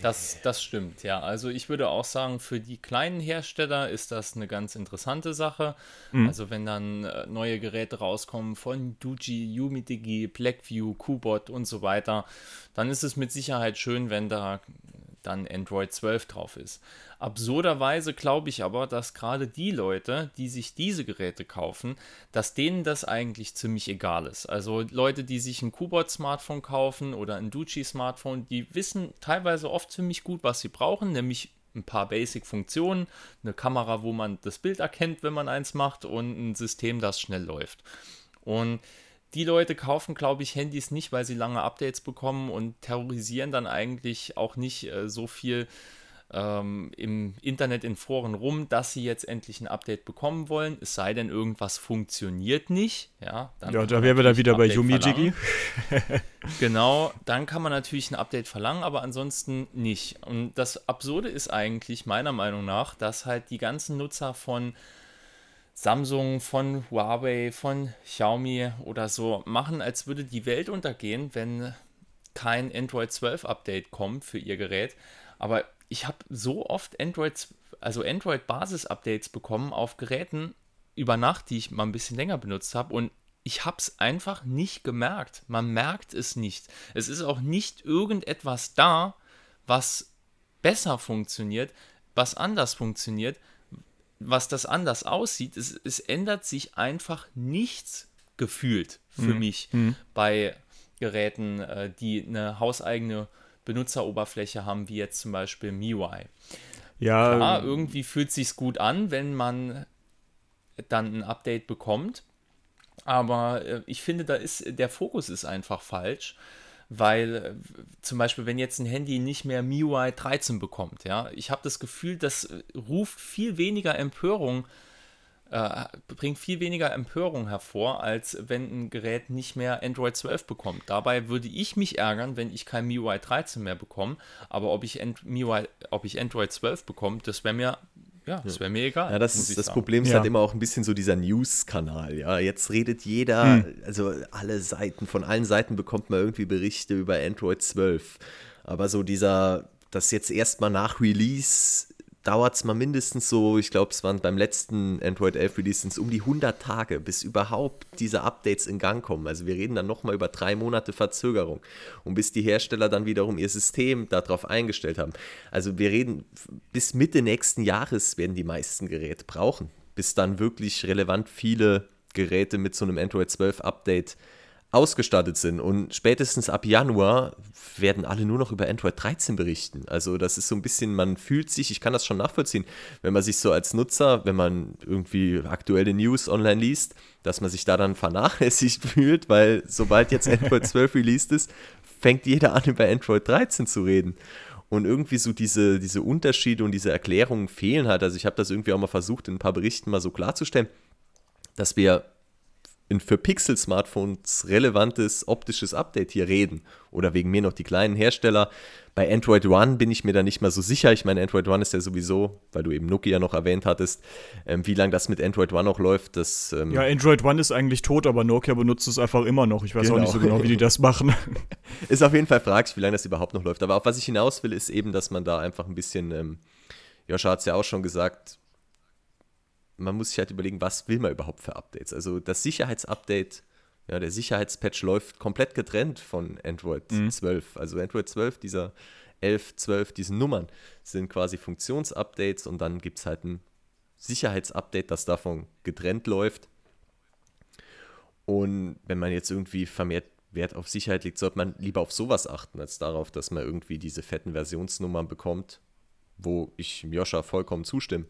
B: Das, das stimmt, ja. Also ich würde auch sagen, für die kleinen Hersteller ist das eine ganz interessante Sache. Mhm. Also wenn dann äh, neue Geräte rauskommen von Duji, Yumidigi, Blackview, Kubot und so weiter, dann ist es mit Sicherheit schön, wenn da dann Android 12 drauf ist. Absurderweise glaube ich aber, dass gerade die Leute, die sich diese Geräte kaufen, dass denen das eigentlich ziemlich egal ist. Also Leute, die sich ein Kubot-Smartphone kaufen oder ein Ducci-Smartphone, die wissen teilweise oft ziemlich gut, was sie brauchen, nämlich ein paar Basic-Funktionen, eine Kamera, wo man das Bild erkennt, wenn man eins macht und ein System, das schnell läuft. Und die Leute kaufen, glaube ich, Handys nicht, weil sie lange Updates bekommen und terrorisieren dann eigentlich auch nicht äh, so viel ähm, im Internet in Foren rum, dass sie jetzt endlich ein Update bekommen wollen. Es sei denn, irgendwas funktioniert nicht. Ja,
A: ja da wären wir dann wieder bei Yumijigi.
B: genau, dann kann man natürlich ein Update verlangen, aber ansonsten nicht. Und das Absurde ist eigentlich meiner Meinung nach, dass halt die ganzen Nutzer von Samsung, von Huawei, von Xiaomi oder so machen, als würde die Welt untergehen, wenn kein Android 12 Update kommt für ihr Gerät. Aber ich habe so oft Android, also Android Basis Updates bekommen auf Geräten über Nacht, die ich mal ein bisschen länger benutzt habe und ich habe es einfach nicht gemerkt. Man merkt es nicht. Es ist auch nicht irgendetwas da, was besser funktioniert, was anders funktioniert, was das anders aussieht, es, es ändert sich einfach nichts gefühlt für mhm. mich mhm. bei Geräten, äh, die eine hauseigene Benutzeroberfläche haben, wie jetzt zum Beispiel MIUI. Ja. Klar, irgendwie fühlt es sich gut an, wenn man dann ein Update bekommt. Aber äh, ich finde, da ist der Fokus ist einfach falsch weil äh, zum Beispiel, wenn jetzt ein Handy nicht mehr MIUI 13 bekommt, ja, ich habe das Gefühl, das äh, ruft viel weniger Empörung, äh, bringt viel weniger Empörung hervor, als wenn ein Gerät nicht mehr Android 12 bekommt. Dabei würde ich mich ärgern, wenn ich kein MIUI 13 mehr bekomme, aber ob ich, MIUI, ob ich Android 12 bekomme, das wäre mir ja, das wäre mir egal.
C: Ja, das, ist, das Problem ist ja. halt immer auch ein bisschen so dieser News-Kanal. Ja, jetzt redet jeder, hm. also alle Seiten, von allen Seiten bekommt man irgendwie Berichte über Android 12. Aber so dieser, das jetzt erstmal nach Release dauert es mal mindestens so, ich glaube, es waren beim letzten Android 11 Release um die 100 Tage, bis überhaupt diese Updates in Gang kommen. Also wir reden dann nochmal über drei Monate Verzögerung und bis die Hersteller dann wiederum ihr System darauf eingestellt haben. Also wir reden, bis Mitte nächsten Jahres werden die meisten Geräte brauchen, bis dann wirklich relevant viele Geräte mit so einem Android 12 Update ausgestattet sind. Und spätestens ab Januar werden alle nur noch über Android 13 berichten. Also das ist so ein bisschen, man fühlt sich, ich kann das schon nachvollziehen, wenn man sich so als Nutzer, wenn man irgendwie aktuelle News online liest, dass man sich da dann vernachlässigt fühlt, weil sobald jetzt Android 12 released ist, fängt jeder an über Android 13 zu reden. Und irgendwie so diese, diese Unterschiede und diese Erklärungen fehlen halt. Also ich habe das irgendwie auch mal versucht, in ein paar Berichten mal so klarzustellen, dass wir ein für Pixel-Smartphones relevantes optisches Update hier reden. Oder wegen mir noch die kleinen Hersteller. Bei Android One bin ich mir da nicht mal so sicher. Ich meine, Android One ist ja sowieso, weil du eben Nokia noch erwähnt hattest, ähm, wie lange das mit Android One auch läuft. Das, ähm
A: ja, Android One ist eigentlich tot, aber Nokia benutzt es einfach immer noch. Ich weiß genau. auch nicht so genau, wie die das machen.
C: ist auf jeden Fall fraglich, wie lange das überhaupt noch läuft. Aber auf was ich hinaus will, ist eben, dass man da einfach ein bisschen, ähm, Joscha hat es ja auch schon gesagt, man muss sich halt überlegen, was will man überhaupt für Updates. Also das Sicherheitsupdate, ja, der Sicherheitspatch läuft komplett getrennt von Android mhm. 12. Also Android 12, dieser 11, 12, diese Nummern sind quasi Funktionsupdates und dann gibt es halt ein Sicherheitsupdate, das davon getrennt läuft. Und wenn man jetzt irgendwie vermehrt Wert auf Sicherheit legt, sollte man lieber auf sowas achten, als darauf, dass man irgendwie diese fetten Versionsnummern bekommt, wo ich Joscha vollkommen zustimme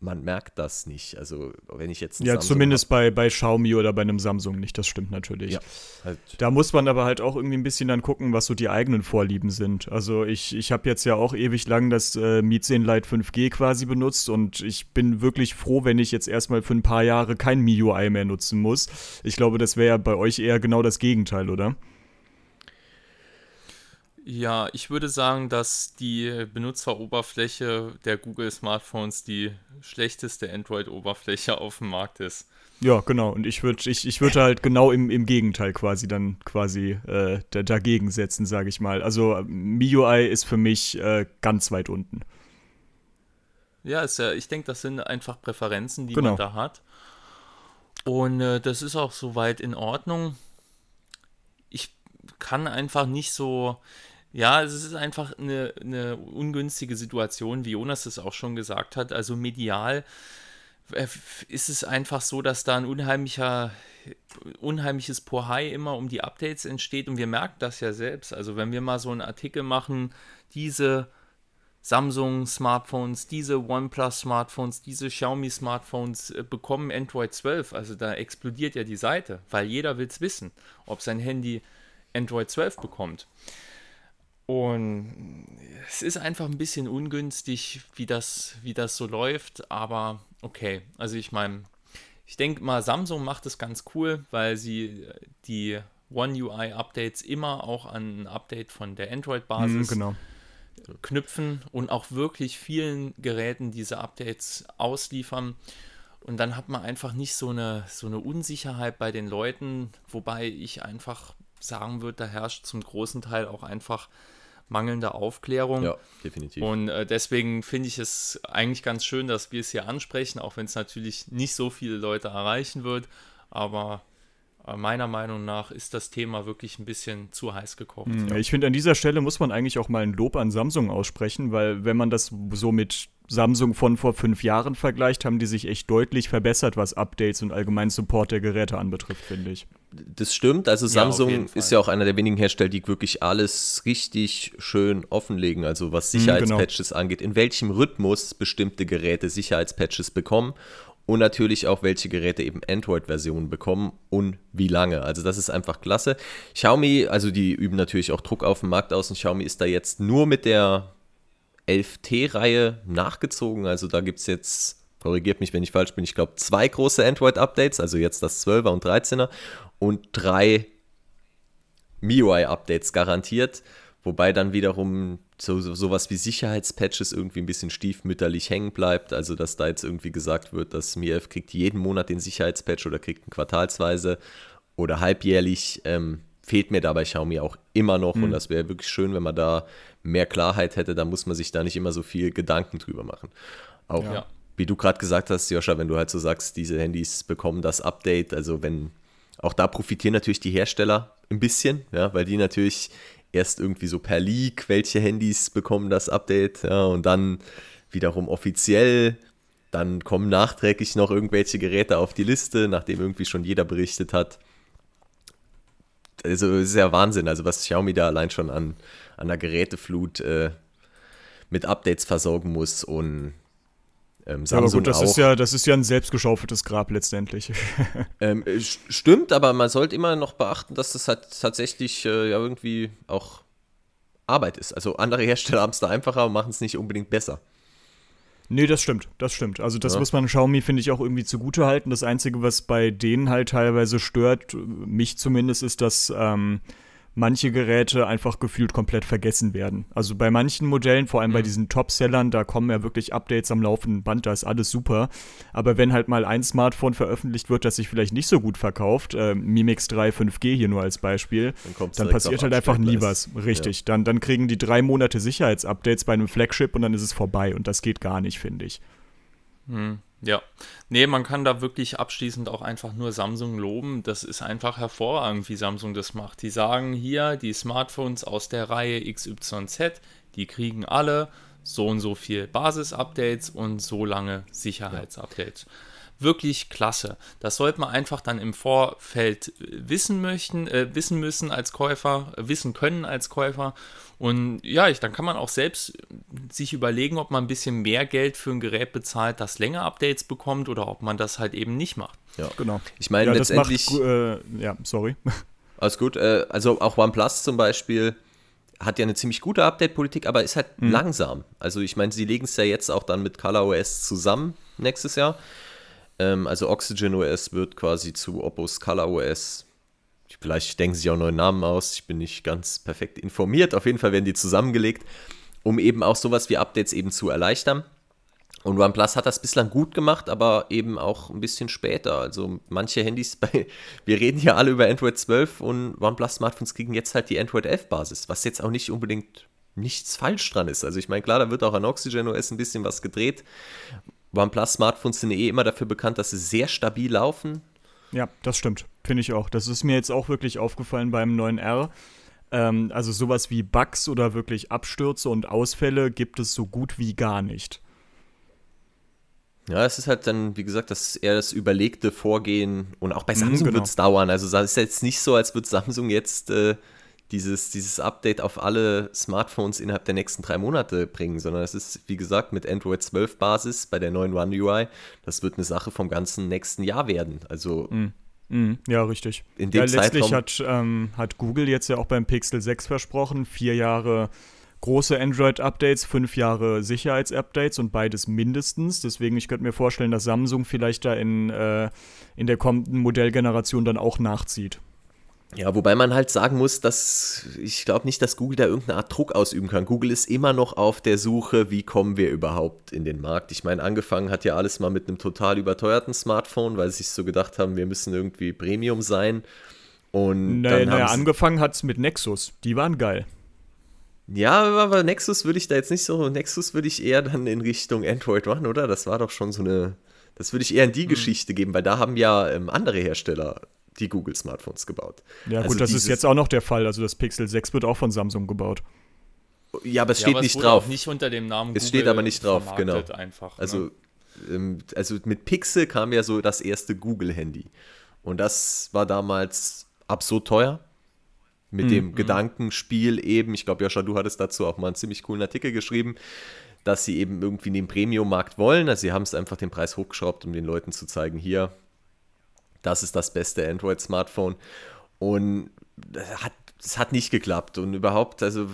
C: man merkt das nicht. Also wenn ich jetzt
A: Ja, Samsung zumindest bei, bei Xiaomi oder bei einem Samsung nicht, das stimmt natürlich. Ja, halt. Da muss man aber halt auch irgendwie ein bisschen dann gucken, was so die eigenen Vorlieben sind. Also ich, ich habe jetzt ja auch ewig lang das äh, Mietsen Lite 5G quasi benutzt und ich bin wirklich froh, wenn ich jetzt erstmal für ein paar Jahre kein MIUI mehr nutzen muss. Ich glaube, das wäre ja bei euch eher genau das Gegenteil, oder?
B: Ja, ich würde sagen, dass die Benutzeroberfläche der Google Smartphones die schlechteste Android-Oberfläche auf dem Markt ist.
A: Ja, genau. Und ich würde ich, ich würd halt genau im, im Gegenteil quasi dann quasi äh, da, dagegen setzen, sage ich mal. Also MIUI ist für mich äh, ganz weit unten.
B: Ja, ist ja, ich denke, das sind einfach Präferenzen, die genau. man da hat. Und äh, das ist auch soweit in Ordnung. Ich kann einfach nicht so, ja, es ist einfach eine, eine ungünstige Situation, wie Jonas es auch schon gesagt hat. Also medial äh, ist es einfach so, dass da ein unheimlicher, unheimliches Pohai immer um die Updates entsteht und wir merken das ja selbst. Also wenn wir mal so einen Artikel machen, diese Samsung-Smartphones, diese OnePlus-Smartphones, diese Xiaomi-Smartphones äh, bekommen Android 12. Also da explodiert ja die Seite, weil jeder will es wissen, ob sein Handy Android 12 bekommt. Und es ist einfach ein bisschen ungünstig, wie das, wie das so läuft, aber okay. Also ich meine, ich denke mal, Samsung macht es ganz cool, weil sie die One UI Updates immer auch an ein Update von der Android-Basis
A: mm, genau.
B: knüpfen und auch wirklich vielen Geräten diese Updates ausliefern. Und dann hat man einfach nicht so eine, so eine Unsicherheit bei den Leuten, wobei ich einfach sagen würde, da herrscht zum großen Teil auch einfach mangelnde Aufklärung. Ja,
C: definitiv.
B: Und äh, deswegen finde ich es eigentlich ganz schön, dass wir es hier ansprechen, auch wenn es natürlich nicht so viele Leute erreichen wird. Aber äh, meiner Meinung nach ist das Thema wirklich ein bisschen zu heiß gekocht.
A: Mhm, ich finde, an dieser Stelle muss man eigentlich auch mal ein Lob an Samsung aussprechen, weil wenn man das so mit Samsung von vor fünf Jahren vergleicht, haben die sich echt deutlich verbessert, was Updates und allgemein Support der Geräte anbetrifft, finde ich.
C: Das stimmt. Also Samsung ja, ist ja auch einer der wenigen Hersteller, die wirklich alles richtig schön offenlegen. Also was mhm, Sicherheitspatches genau. angeht, in welchem Rhythmus bestimmte Geräte Sicherheitspatches bekommen und natürlich auch welche Geräte eben Android-Versionen bekommen und wie lange. Also das ist einfach klasse. Xiaomi, also die üben natürlich auch Druck auf dem Markt aus und Xiaomi ist da jetzt nur mit der 11T-Reihe nachgezogen. Also da gibt es jetzt, korrigiert mich, wenn ich falsch bin, ich glaube zwei große Android-Updates, also jetzt das 12er und 13er und drei MIUI-Updates garantiert. Wobei dann wiederum so, so, sowas wie Sicherheitspatches irgendwie ein bisschen stiefmütterlich hängen bleibt. Also, dass da jetzt irgendwie gesagt wird, dass MIF kriegt jeden Monat den Sicherheitspatch oder kriegt ihn quartalsweise oder halbjährlich. Ähm, fehlt mir dabei Xiaomi auch immer noch. Mhm. Und das wäre wirklich schön, wenn man da mehr Klarheit hätte. Da muss man sich da nicht immer so viel Gedanken drüber machen. Auch ja. wie du gerade gesagt hast, Joscha, wenn du halt so sagst, diese Handys bekommen das Update. Also wenn auch da profitieren natürlich die Hersteller ein bisschen, ja, weil die natürlich erst irgendwie so per Leak, welche Handys bekommen das Update, ja, und dann wiederum offiziell. Dann kommen nachträglich noch irgendwelche Geräte auf die Liste, nachdem irgendwie schon jeder berichtet hat also ist ja Wahnsinn, also was Xiaomi da allein schon an, an der Geräteflut äh, mit Updates versorgen muss und
A: ähm, ja, aber gut, das auch. ist ja, das ist ja ein selbstgeschaufeltes Grab letztendlich.
C: ähm, äh, stimmt, aber man sollte immer noch beachten, dass das halt tatsächlich äh, ja irgendwie auch Arbeit ist. Also andere Hersteller haben es da einfacher und machen es nicht unbedingt besser.
A: Nee, das stimmt, das stimmt. Also das ja. muss man Xiaomi, finde ich, auch irgendwie zugute halten. Das Einzige, was bei denen halt teilweise stört, mich zumindest, ist, dass ähm, manche Geräte einfach gefühlt komplett vergessen werden. Also bei manchen Modellen, vor allem mhm. bei diesen Top-Sellern, da kommen ja wirklich Updates am laufenden Band, da ist alles super. Aber wenn halt mal ein Smartphone veröffentlicht wird, das sich vielleicht nicht so gut verkauft, äh, Mimix 3 5G hier nur als Beispiel, dann, dann passiert halt einfach nie was. Richtig. Ja. Dann, dann kriegen die drei Monate Sicherheitsupdates bei einem Flagship und dann ist es vorbei. Und das geht gar nicht, finde ich.
B: Mhm. Ja, nee, man kann da wirklich abschließend auch einfach nur Samsung loben. Das ist einfach hervorragend, wie Samsung das macht. Die sagen hier, die Smartphones aus der Reihe XYZ, die kriegen alle so und so viel Basis-Updates und so lange Sicherheitsupdates. Ja. Wirklich klasse. Das sollte man einfach dann im Vorfeld wissen möchten, äh, wissen müssen als Käufer, äh, wissen können als Käufer. Und ja, ich, dann kann man auch selbst sich überlegen, ob man ein bisschen mehr Geld für ein Gerät bezahlt, das länger Updates bekommt oder ob man das halt eben nicht macht.
C: Ja, genau. Ich meine, ja, letztendlich. Macht, äh, ja, sorry. Alles gut. Äh, also auch OnePlus zum Beispiel hat ja eine ziemlich gute Update-Politik, aber ist halt mhm. langsam. Also ich meine, sie legen es ja jetzt auch dann mit ColorOS zusammen nächstes Jahr. Ähm, also Oxygen OS wird quasi zu Oppos ColorOS. Vielleicht denken sie auch neuen Namen aus. Ich bin nicht ganz perfekt informiert. Auf jeden Fall werden die zusammengelegt, um eben auch sowas wie Updates eben zu erleichtern. Und OnePlus hat das bislang gut gemacht, aber eben auch ein bisschen später. Also manche Handys, bei, wir reden hier alle über Android 12 und OnePlus-Smartphones kriegen jetzt halt die Android 11-Basis, was jetzt auch nicht unbedingt nichts falsch dran ist. Also ich meine, klar, da wird auch an Oxygen OS ein bisschen was gedreht. OnePlus-Smartphones sind eh immer dafür bekannt, dass sie sehr stabil laufen.
A: Ja, das stimmt. Finde ich auch. Das ist mir jetzt auch wirklich aufgefallen beim neuen R. Ähm, also sowas wie Bugs oder wirklich Abstürze und Ausfälle gibt es so gut wie gar nicht.
C: Ja, es ist halt dann, wie gesagt, das eher das überlegte Vorgehen und auch bei mhm, Samsung genau. wird es dauern. Also es ist jetzt nicht so, als würde Samsung jetzt äh, dieses, dieses Update auf alle Smartphones innerhalb der nächsten drei Monate bringen, sondern es ist, wie gesagt, mit Android 12 Basis bei der neuen One UI, das wird eine Sache vom ganzen nächsten Jahr werden. Also
A: mhm. Mhm, ja, richtig. In dem ja, letztlich hat, ähm, hat Google jetzt ja auch beim Pixel 6 versprochen, vier Jahre große Android-Updates, fünf Jahre Sicherheits-Updates und beides mindestens. Deswegen, ich könnte mir vorstellen, dass Samsung vielleicht da in, äh, in der kommenden Modellgeneration dann auch nachzieht.
C: Ja, wobei man halt sagen muss, dass ich glaube nicht, dass Google da irgendeine Art Druck ausüben kann. Google ist immer noch auf der Suche, wie kommen wir überhaupt in den Markt. Ich meine, angefangen hat ja alles mal mit einem total überteuerten Smartphone, weil sie sich so gedacht haben, wir müssen irgendwie Premium sein. Und
A: naja, naja angefangen hat es mit Nexus. Die waren geil.
C: Ja, aber Nexus würde ich da jetzt nicht so. Nexus würde ich eher dann in Richtung Android machen, oder? Das war doch schon so eine. Das würde ich eher in die mhm. Geschichte geben, weil da haben ja ähm, andere Hersteller die Google-Smartphones gebaut.
A: Ja, also gut, das ist jetzt auch noch der Fall. Also das Pixel 6 wird auch von Samsung gebaut.
C: Ja, aber es steht ja, aber nicht es drauf.
B: nicht unter dem Namen
C: Es Google steht aber nicht drauf, genau. Einfach, ne? also, ähm, also mit Pixel kam ja so das erste Google-Handy. Und das war damals absurd teuer mit mhm. dem mhm. Gedankenspiel eben, ich glaube, Joscha, du hattest dazu auch mal einen ziemlich coolen Artikel geschrieben, dass sie eben irgendwie den Premium-Markt wollen. Also sie haben es einfach den Preis hochgeschraubt, um den Leuten zu zeigen, hier, das ist das beste Android-Smartphone. Und das hat, hat nicht geklappt. Und überhaupt, also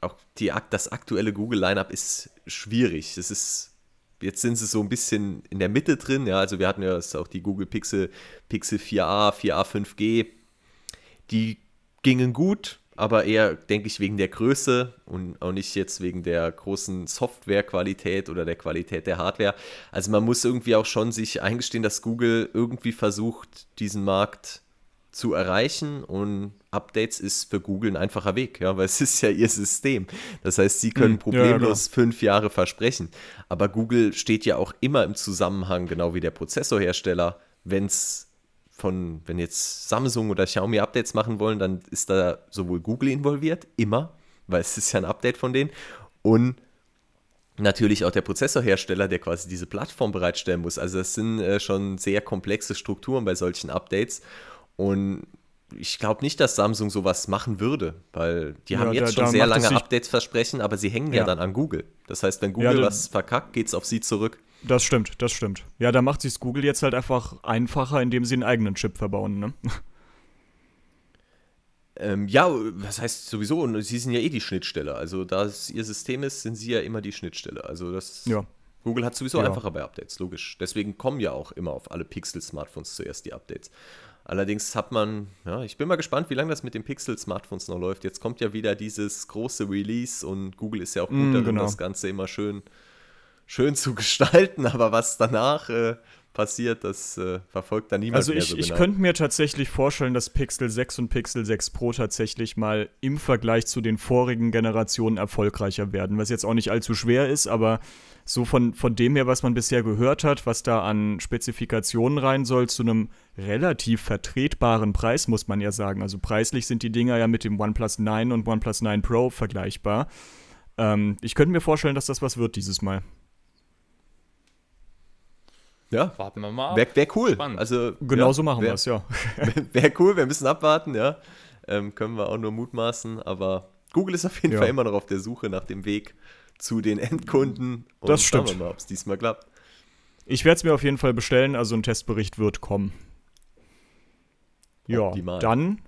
C: auch die, das aktuelle Google-Lineup ist schwierig. Es ist jetzt sind sie so ein bisschen in der Mitte drin. Ja, also wir hatten ja auch die Google Pixel, Pixel 4a, 4a 5G. Die gingen gut, aber eher, denke ich, wegen der Größe und auch nicht jetzt wegen der großen Softwarequalität oder der Qualität der Hardware. Also man muss irgendwie auch schon sich eingestehen, dass Google irgendwie versucht, diesen Markt zu erreichen und Updates ist für Google ein einfacher Weg, ja, weil es ist ja ihr System. Das heißt, sie können problemlos hm, ja, genau. fünf Jahre versprechen. Aber Google steht ja auch immer im Zusammenhang, genau wie der Prozessorhersteller, wenn es von, wenn jetzt Samsung oder Xiaomi Updates machen wollen, dann ist da sowohl Google involviert, immer, weil es ist ja ein Update von denen, und natürlich auch der Prozessorhersteller, der quasi diese Plattform bereitstellen muss. Also das sind äh, schon sehr komplexe Strukturen bei solchen Updates. Und ich glaube nicht, dass Samsung sowas machen würde, weil die ja, haben jetzt da, schon sehr lange Updates versprechen, aber sie hängen ja. ja. dann an Google. Das heißt, wenn Google ja, was verkackt, geht es auf sie zurück.
A: Das stimmt, das stimmt. Ja, da macht sich Google jetzt halt einfach einfacher, indem sie einen eigenen Chip verbauen, ne?
C: Ähm, ja, was heißt sowieso? Und sie sind ja eh die Schnittstelle. Also, da es ihr System ist, sind sie ja immer die Schnittstelle. Also, das. Ja. Google hat sowieso ja. einfacher bei Updates, logisch. Deswegen kommen ja auch immer auf alle Pixel-Smartphones zuerst die Updates. Allerdings hat man, ja, ich bin mal gespannt, wie lange das mit den Pixel-Smartphones noch läuft. Jetzt kommt ja wieder dieses große Release und Google ist ja auch gut mm, darin, genau. das Ganze immer schön schön zu gestalten, aber was danach äh, passiert, das äh, verfolgt dann niemand
A: also
C: mehr
A: ich,
C: so
A: genau. ich könnte mir tatsächlich vorstellen, dass Pixel 6 und Pixel 6 Pro tatsächlich mal im Vergleich zu den vorigen Generationen erfolgreicher werden, was jetzt auch nicht allzu schwer ist, aber so von, von dem her, was man bisher gehört hat, was da an Spezifikationen rein soll, zu einem relativ vertretbaren Preis, muss man ja sagen. Also preislich sind die Dinger ja mit dem OnePlus 9 und OnePlus 9 Pro vergleichbar. Ähm, ich könnte mir vorstellen, dass das was wird dieses Mal.
C: Ja.
B: Warten wir mal ab.
C: Wäre wär cool.
B: Spannend.
C: Also,
A: Genau
C: ja,
A: so machen wir es, ja.
C: Wäre cool, wir müssen abwarten, ja. Ähm, können wir auch nur mutmaßen, aber Google ist auf jeden
A: Ja.
C: Fall immer noch auf der Suche nach dem Weg zu den Endkunden. Und
A: Das stimmt.
C: Schauen wir mal, ob es diesmal klappt.
A: Ich werde es mir auf jeden Fall bestellen, also ein Testbericht wird kommen. Ja,
C: Optimal.
A: dann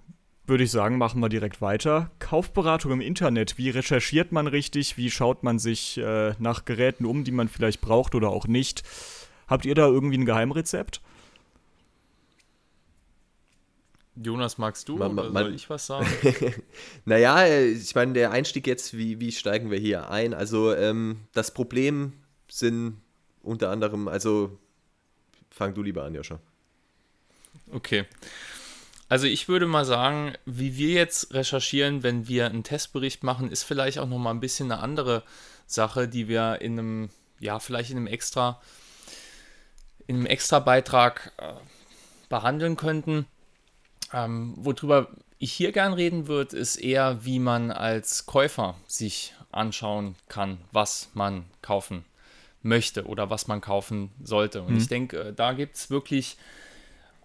A: würde ich sagen, machen wir direkt weiter. Kaufberatung im Internet. Wie recherchiert man richtig? Wie schaut man sich äh, nach Geräten um, die man vielleicht braucht oder auch nicht? Habt ihr da irgendwie ein Geheimrezept?
B: Jonas, magst du
C: Man- man-
B: soll ich was sagen?
C: Naja, äh, ich meine, der Einstieg jetzt, wie, wie steigen wir hier ein? Also, ähm, das Problem sind unter anderem, also, fang du lieber an, Joscha.
B: Okay. Also ich würde mal sagen, wie wir jetzt recherchieren, wenn wir einen Testbericht machen, ist vielleicht auch noch mal ein bisschen eine andere Sache, die wir in einem, ja, vielleicht in einem extra, in einem extra Beitrag äh, behandeln könnten. Ähm, worüber ich hier gern reden würde, ist eher, wie man als Käufer sich anschauen kann, was man kaufen möchte oder was man kaufen sollte. Und ich denke, äh, da gibt es wirklich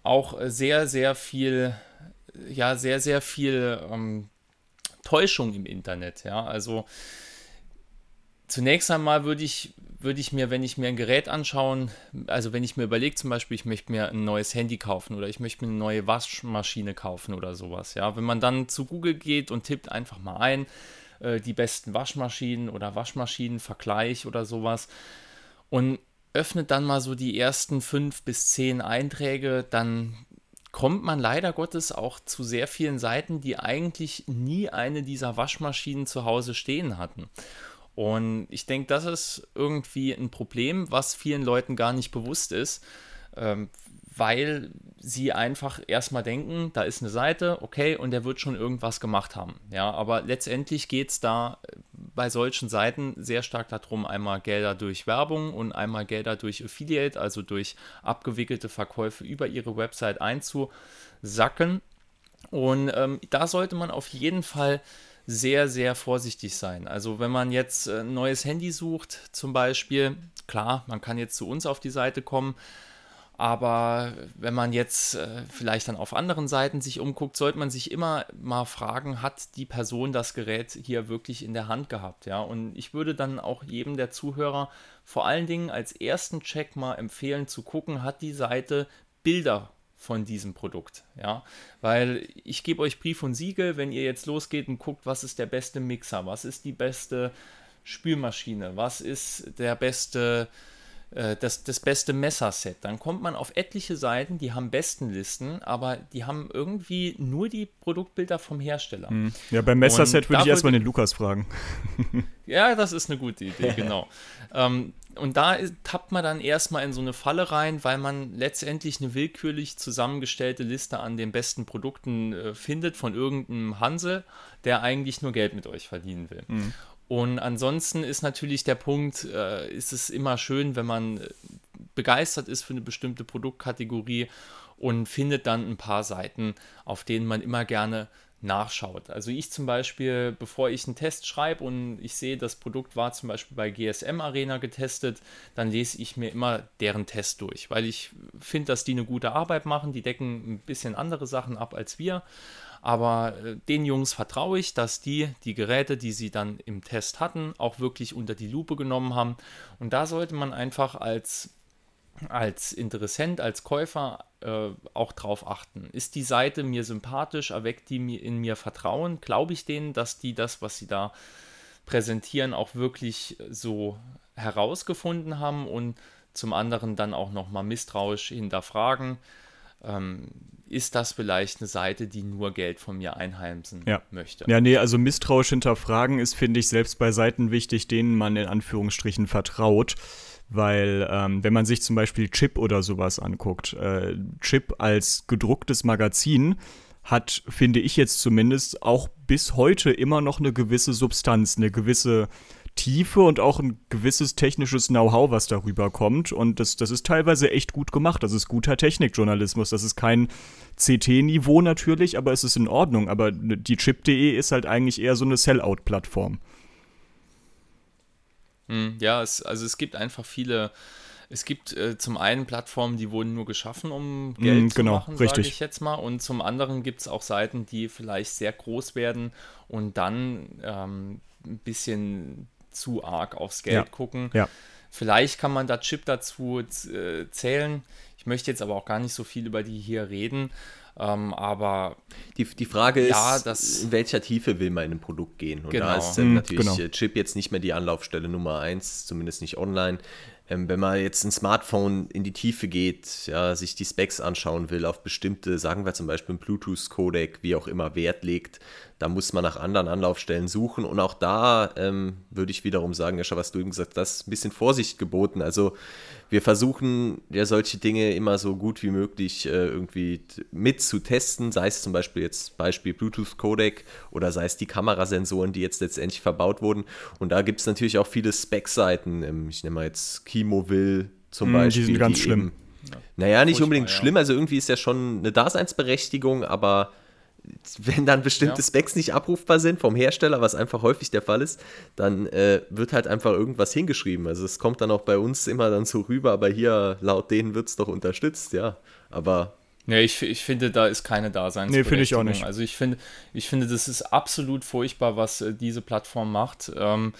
B: auch sehr, sehr viel, ja, sehr, sehr viel ähm, Täuschung im Internet. Ja, also zunächst einmal würde ich, würde ich mir, wenn ich mir ein Gerät anschauen, also wenn ich mir überlege, zum Beispiel, ich möchte mir ein neues Handy kaufen oder ich möchte mir eine neue Waschmaschine kaufen oder sowas, ja, wenn man dann zu Google geht und tippt einfach mal ein, äh, die besten Waschmaschinen oder Waschmaschinenvergleich oder sowas und öffnet dann mal so die ersten fünf bis zehn Einträge, dann kommt man leider Gottes auch zu sehr vielen Seiten, die eigentlich nie eine dieser Waschmaschinen zu Hause stehen hatten. Und ich denke, das ist irgendwie ein Problem, was vielen Leuten gar nicht bewusst ist, ähm, weil sie einfach erstmal denken, da ist eine Seite, okay, und der wird schon irgendwas gemacht haben. Ja, aber letztendlich geht es da äh, bei solchen Seiten sehr stark darum, einmal Gelder durch Werbung und einmal Gelder durch Affiliate, also durch abgewickelte Verkäufe über ihre Website einzusacken. Und ähm, da sollte man auf jeden Fall sehr, sehr vorsichtig sein. Also wenn man jetzt äh, ein neues Handy sucht, zum Beispiel, klar, man kann jetzt zu uns auf die Seite kommen, aber wenn man jetzt äh, vielleicht dann auf anderen Seiten sich umguckt, sollte man sich immer mal fragen, hat die Person das Gerät hier wirklich in der Hand gehabt? Ja, und ich würde dann auch jedem der Zuhörer vor allen Dingen als ersten Check mal empfehlen zu gucken, hat die Seite Bilder von diesem Produkt, ja, weil ich gebe euch Brief und Siegel, wenn ihr jetzt losgeht und guckt, was ist der beste Mixer, was ist die beste Spülmaschine, was ist der beste äh, das, das beste Messerset. Dann kommt man auf etliche Seiten, die haben Bestenlisten, aber die haben irgendwie nur die Produktbilder vom Hersteller.
A: Ja, beim Messerset würde ich erstmal den Lukas fragen.
B: Ja, das ist eine gute Idee, genau. ähm, und da tappt man dann erstmal in so eine Falle rein, weil man letztendlich eine willkürlich zusammengestellte Liste an den besten Produkten äh, findet von irgendeinem Hansel, der eigentlich nur Geld mit euch verdienen will. Und ansonsten ist natürlich der Punkt, äh, ist es immer schön, wenn man äh, begeistert ist für eine bestimmte Produktkategorie und findet dann ein paar Seiten, auf denen man immer gerne nachschaut. Also ich zum Beispiel, bevor ich einen Test schreibe und ich sehe, das Produkt war zum Beispiel bei GSM Arena getestet, dann lese ich mir immer deren Test durch, weil ich finde, dass die eine gute Arbeit machen. Die decken ein bisschen andere Sachen ab als wir. Aber äh, den Jungs vertraue ich, dass die die Geräte, die sie dann im Test hatten, auch wirklich unter die Lupe genommen haben. Und da sollte man einfach als als Interessent, als Käufer äh, auch drauf achten. Ist die Seite mir sympathisch? Erweckt die mir in mir Vertrauen? Glaube ich denen, dass die das, was sie da präsentieren, auch wirklich so herausgefunden haben und zum anderen dann auch nochmal misstrauisch hinterfragen? Ähm, ist das vielleicht eine Seite, die nur Geld von mir einheimsen
A: Ja.
B: möchte?
A: Ja, nee, also misstrauisch hinterfragen ist, finde ich, selbst bei Seiten wichtig, denen man in Anführungsstrichen vertraut. Weil, ähm, wenn man sich zum Beispiel Chip oder sowas anguckt, äh, Chip als gedrucktes Magazin hat, finde ich jetzt zumindest, auch bis heute immer noch eine gewisse Substanz, eine gewisse Tiefe und auch ein gewisses technisches Know-how, was darüber kommt. Und das, das ist teilweise echt gut gemacht. Das ist guter Technikjournalismus. Das ist kein CT-Niveau natürlich, aber es ist in Ordnung. Aber die Chip.de ist halt eigentlich eher so eine Sellout-Plattform.
B: Hm, Ja, es, also es gibt einfach viele Es gibt äh, zum einen Plattformen, die wurden nur geschaffen, um Geld mm, genau, zu machen, sage ich jetzt mal. Und zum anderen gibt es auch Seiten, die vielleicht sehr groß werden und dann ähm, ein bisschen zu arg aufs Geld ja. gucken.
A: Ja.
B: Vielleicht kann man da Chip dazu äh, zählen. Ich möchte jetzt aber auch gar nicht so viel über die hier reden. Ähm, aber
C: die, die Frage
B: ja,
C: ist, in welcher Tiefe will man in ein Produkt gehen? Und
B: genau.
C: da ist ähm, natürlich genau. Chip jetzt nicht mehr die Anlaufstelle Nummer eins, zumindest nicht online. Ähm, wenn man jetzt ein Smartphone in die Tiefe geht, ja, sich die Specs anschauen will, auf bestimmte, sagen wir zum Beispiel ein Bluetooth-Codec, wie auch immer, Wert legt, da muss man nach anderen Anlaufstellen suchen. Und auch da ähm, würde ich wiederum sagen, ja, was du eben gesagt hast, das ist ein bisschen Vorsicht geboten. Also wir versuchen ja solche Dinge immer so gut wie möglich äh, irgendwie mit zu testen, sei es zum Beispiel jetzt Beispiel Bluetooth-Codec oder sei es die Kamerasensoren, die jetzt letztendlich verbaut wurden. Und da gibt es natürlich auch viele Spec-Seiten. Ähm, ich nehme mal jetzt Chemoville zum mm, Beispiel.
A: Die sind ganz die schlimm.
C: Eben, naja, nicht unbedingt ja. schlimm, also irgendwie ist ja schon eine Daseinsberechtigung, aber wenn dann bestimmte ja. Specs nicht abrufbar sind vom Hersteller, was einfach häufig der Fall ist, dann äh, wird halt einfach irgendwas hingeschrieben. Also es kommt dann auch bei uns immer dann so rüber, aber hier laut denen wird es doch unterstützt, ja. Aber.
B: Nee, ich, ich finde, da ist keine Daseinsberechtigung.
A: Nee, finde ich auch nicht.
B: Also ich finde, ich finde, das ist absolut furchtbar, was äh, diese Plattform macht. Ähm,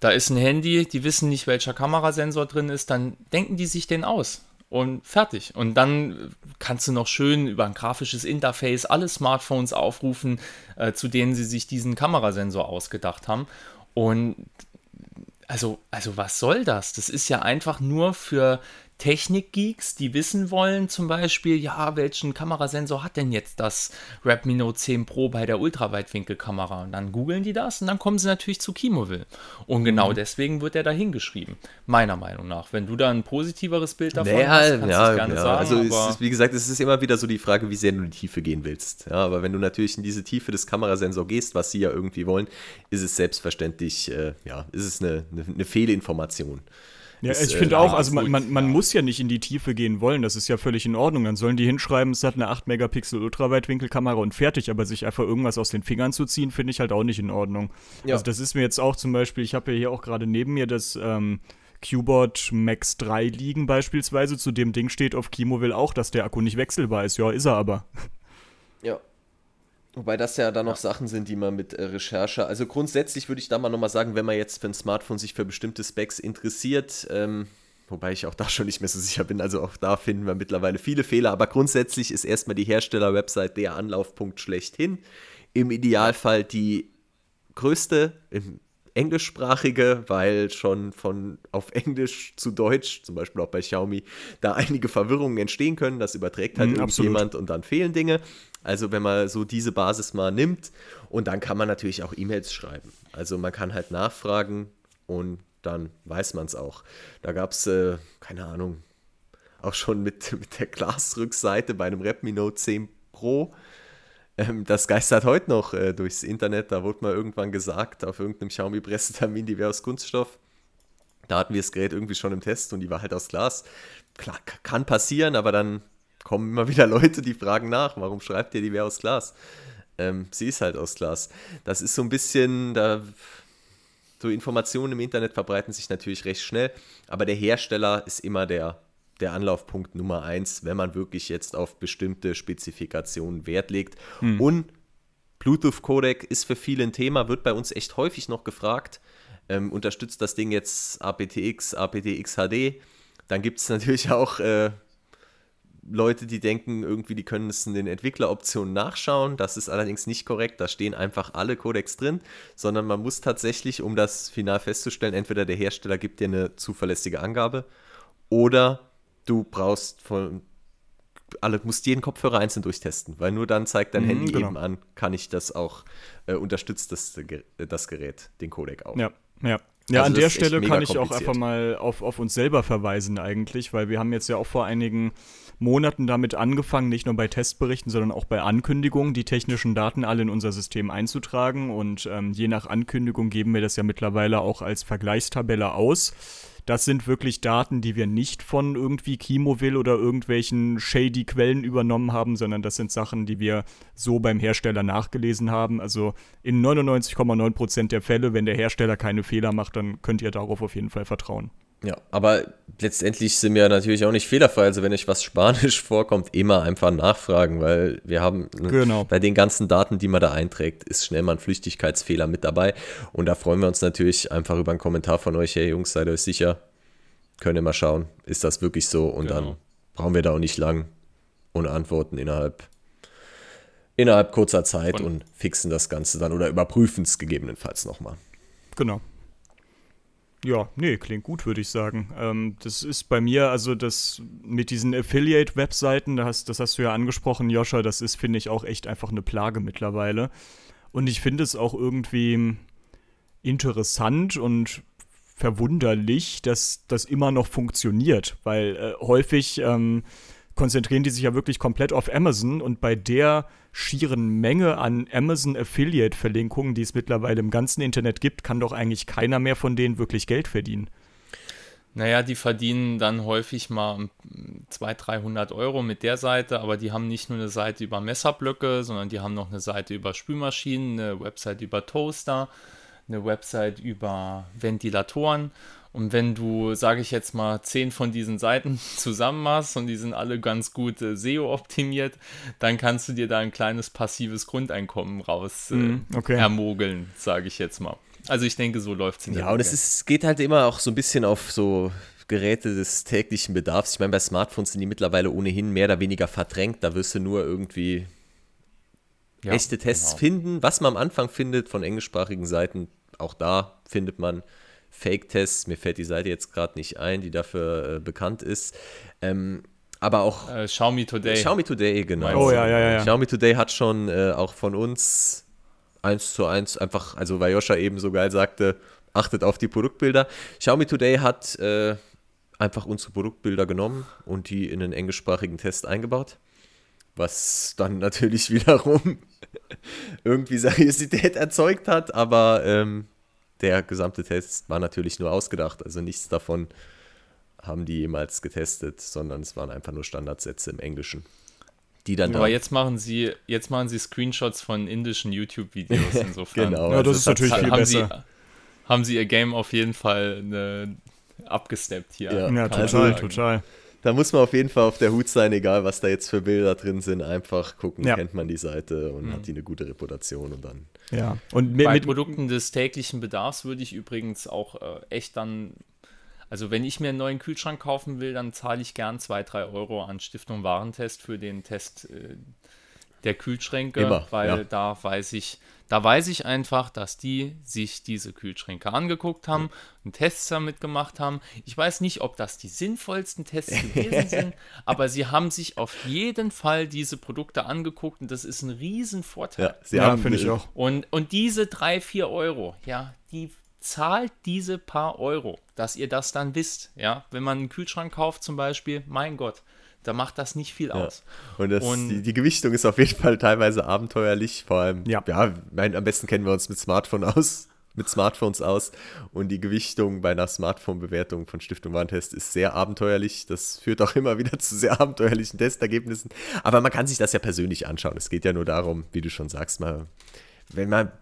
B: da ist ein Handy, die wissen nicht, welcher Kamerasensor drin ist, dann denken die sich den aus und fertig. Und dann kannst du noch schön über ein grafisches Interface alle Smartphones aufrufen, äh, zu denen sie sich diesen Kamerasensor ausgedacht haben. Und also, also was soll das? Das ist ja einfach nur für Technikgeeks, die wissen wollen, zum Beispiel, ja, welchen Kamerasensor hat denn jetzt das Redmi Note 10 Pro bei der Ultraweitwinkelkamera? Und dann googeln die das und dann kommen sie natürlich zu Kimoville. Und genau mhm. deswegen wird er da hingeschrieben, meiner Meinung nach. Wenn du da ein positiveres Bild davon
C: naja,
B: hast, kannst
C: ja,
B: du es gerne
C: ja.
B: sagen.
C: Also, ist, wie gesagt, es ist immer wieder so die Frage, wie sehr du in die Tiefe gehen willst. Ja, aber wenn du natürlich in diese Tiefe des Kamerasensors gehst, was sie ja irgendwie wollen, ist es selbstverständlich, äh, ja, ist es eine, eine, eine Fehlinformation.
A: Ja, ist, ich finde äh, auch, also man, man, man, muss ja nicht in die Tiefe gehen wollen, das ist ja völlig in Ordnung. Dann sollen die hinschreiben, es hat eine 8-Megapixel Ultraweitwinkelkamera und fertig, aber sich einfach irgendwas aus den Fingern zu ziehen, finde ich halt auch nicht in Ordnung. Ja. Also das ist mir jetzt auch zum Beispiel, ich habe ja hier auch gerade neben mir das ähm, Qboard Max 3 liegen beispielsweise, zu dem Ding steht auf Kimo will auch, dass der Akku nicht wechselbar ist. Ja, ist er aber.
C: Ja, Wobei das ja dann noch Sachen sind, die man mit äh, Recherche. Also grundsätzlich würde ich da mal nochmal sagen, wenn man jetzt für ein Smartphone sich für bestimmte Specs interessiert, ähm, wobei ich auch da schon nicht mehr so sicher bin, also auch da finden wir mittlerweile viele Fehler, aber grundsätzlich ist erstmal die Hersteller-Website der Anlaufpunkt schlechthin. Im Idealfall die größte, im englischsprachige, weil schon von auf Englisch zu Deutsch, zum Beispiel auch bei Xiaomi, da einige Verwirrungen entstehen können. Das überträgt halt mm, jemand und dann fehlen Dinge. Also wenn man so diese Basis mal nimmt und dann kann man natürlich auch E-Mails schreiben. Also man kann halt nachfragen und dann weiß man es auch. Da gab es, äh, keine Ahnung, auch schon mit, mit der Glasrückseite bei einem Redmi Note 10 Pro ähm, das geistert heute noch äh, durchs Internet. Da wurde mal irgendwann gesagt, auf irgendeinem Xiaomi-Pressetermin, die wäre aus Kunststoff. Da hatten wir das Gerät irgendwie schon im Test und die war halt aus Glas. Klar, kann passieren, aber dann kommen immer wieder Leute, die fragen nach, warum schreibt ihr, die wäre aus Glas? Ähm, sie ist halt aus Glas. Das ist so ein bisschen, da so Informationen im Internet verbreiten sich natürlich recht schnell, aber der Hersteller ist immer der der Anlaufpunkt Nummer eins, wenn man wirklich jetzt auf bestimmte Spezifikationen Wert legt. Hm. Und Bluetooth-Codec ist für viele ein Thema, wird bei uns echt häufig noch gefragt. Ähm, unterstützt das Ding jetzt aptX, aptX HD? Dann gibt es natürlich auch äh, Leute, die denken, irgendwie, die können es in den Entwickleroptionen nachschauen. Das ist allerdings nicht korrekt. Da stehen einfach alle Codecs drin, sondern man muss tatsächlich, um das final festzustellen, entweder der Hersteller gibt dir eine zuverlässige Angabe oder du brauchst von alle, musst jeden Kopfhörer einzeln durchtesten, weil nur dann zeigt dein mhm, Handy genau. eben an, kann ich das auch, äh, unterstützt das, das Gerät, den Codec auch.
A: Ja, ja. Ja, also an der Stelle kann ich auch einfach mal auf, auf uns selber verweisen eigentlich, weil wir haben jetzt ja auch vor einigen Monaten damit angefangen, nicht nur bei Testberichten, sondern auch bei Ankündigungen, die technischen Daten alle in unser System einzutragen. Und ähm, je nach Ankündigung geben wir das ja mittlerweile auch als Vergleichstabelle aus. Das sind wirklich Daten, die wir nicht von irgendwie Chemoville oder irgendwelchen shady Quellen übernommen haben, sondern das sind Sachen, die wir so beim Hersteller nachgelesen haben. Also in 99,9% der Fälle, wenn der Hersteller keine Fehler macht, dann könnt ihr darauf auf jeden Fall vertrauen.
C: Ja, aber letztendlich sind wir natürlich auch nicht fehlerfrei. Also wenn euch was Spanisch vorkommt, immer einfach nachfragen, weil wir haben
A: genau.
C: bei den ganzen Daten, die man da einträgt, ist schnell mal ein Flüchtigkeitsfehler mit dabei. Und da freuen wir uns natürlich einfach über einen Kommentar von euch. Hey Jungs, seid euch sicher? Könnt ihr mal schauen, ist das wirklich so? Und genau. dann brauchen wir da auch nicht lang und antworten innerhalb, innerhalb kurzer Zeit und, und fixen das Ganze dann oder überprüfen es gegebenenfalls nochmal.
A: Genau. Ja, nee, klingt gut, würde ich sagen. Ähm, das ist bei mir, also das mit diesen Affiliate-Webseiten, das, das hast du ja angesprochen, Joscha, das ist, finde ich, auch echt einfach eine Plage mittlerweile. Und ich finde es auch irgendwie interessant und verwunderlich, dass das immer noch funktioniert, weil äh, häufig ähm, konzentrieren die sich ja wirklich komplett auf Amazon und bei der schieren Menge an Amazon Affiliate-Verlinkungen, die es mittlerweile im ganzen Internet gibt, kann doch eigentlich keiner mehr von denen wirklich Geld verdienen.
B: Naja, die verdienen dann häufig mal 200, 300 Euro mit der Seite, aber die haben nicht nur eine Seite über Messerblöcke, sondern die haben noch eine Seite über Spülmaschinen, eine Website über Toaster, eine Website über Ventilatoren. Und wenn du, sage ich jetzt mal, zehn von diesen Seiten zusammen machst und die sind alle ganz gut äh, SEO-optimiert, dann kannst du dir da ein kleines passives Grundeinkommen raus äh, mm, okay. ermogeln, sage ich jetzt mal. Also ich denke, so läuft es in
C: der Ja, und es ist, geht halt immer auch so ein bisschen auf so Geräte des täglichen Bedarfs. Ich meine, bei Smartphones sind die mittlerweile ohnehin mehr oder weniger verdrängt. Da wirst du nur irgendwie ja, echte Tests genau. finden. Was man am Anfang findet von englischsprachigen Seiten, auch da findet man Fake-Tests. Mir fällt die Seite jetzt gerade nicht ein, die dafür äh, bekannt ist. Ähm, aber auch
B: äh, Xiaomi Today.
C: Xiaomi Today, genau.
A: Oh ja, ja, ja.
C: Xiaomi Today hat schon äh, auch von uns eins zu eins einfach, also weil Joscha eben so geil sagte, achtet auf die Produktbilder. Xiaomi Today hat äh, einfach unsere Produktbilder genommen und die in einen englischsprachigen Test eingebaut. Was dann natürlich wiederum irgendwie Seriosität erzeugt hat, aber ähm, der gesamte Test war natürlich nur ausgedacht. Also nichts davon haben die jemals getestet, sondern es waren einfach nur Standardsätze im Englischen. Die dann
B: Aber jetzt machen sie, jetzt machen sie Screenshots von indischen YouTube-Videos insofern.
A: genau. Ja, das also ist natürlich viel
B: haben
A: besser.
B: Sie, haben sie ihr Game auf jeden Fall eine, abgesteppt hier.
A: Ja, ja total, total.
C: Da muss man auf jeden Fall auf der Hut sein, egal was da jetzt für Bilder drin sind. Einfach gucken, ja. kennt man die Seite und mhm. hat die eine gute Reputation und dann
A: ja,
B: und mit, bei Produkten des täglichen Bedarfs würde ich übrigens auch äh, echt dann, also wenn ich mir einen neuen Kühlschrank kaufen will, dann zahle ich gern 2, 3 Euro an Stiftung Warentest für den Test äh, der Kühlschränke,
C: Immer,
B: weil ja. da weiß ich, da weiß ich einfach, dass die sich diese Kühlschränke angeguckt haben und Tests damit gemacht haben. Ich weiß nicht, ob das die sinnvollsten Tests gewesen sind, aber sie haben sich auf jeden Fall diese Produkte angeguckt und das ist ein Riesenvorteil. Ja,
A: sie haben, finde ich auch.
B: Und, und diese drei, vier Euro, ja, die zahlt diese paar Euro, dass ihr das dann wisst. Ja, wenn man einen Kühlschrank kauft zum Beispiel, mein Gott, da macht das nicht viel aus.
C: Und, das, und die, die, Gewichtung ist auf jeden Fall teilweise abenteuerlich, vor allem, ja, ja mein, am besten kennen wir uns mit Smartphone aus, mit Smartphones aus und die Gewichtung bei einer Smartphone-Bewertung von Stiftung Warentest ist sehr abenteuerlich. Das führt auch immer wieder zu sehr abenteuerlichen Testergebnissen. Aber man kann sich das ja persönlich anschauen. Es geht ja nur darum, wie du schon sagst, mal wenn man,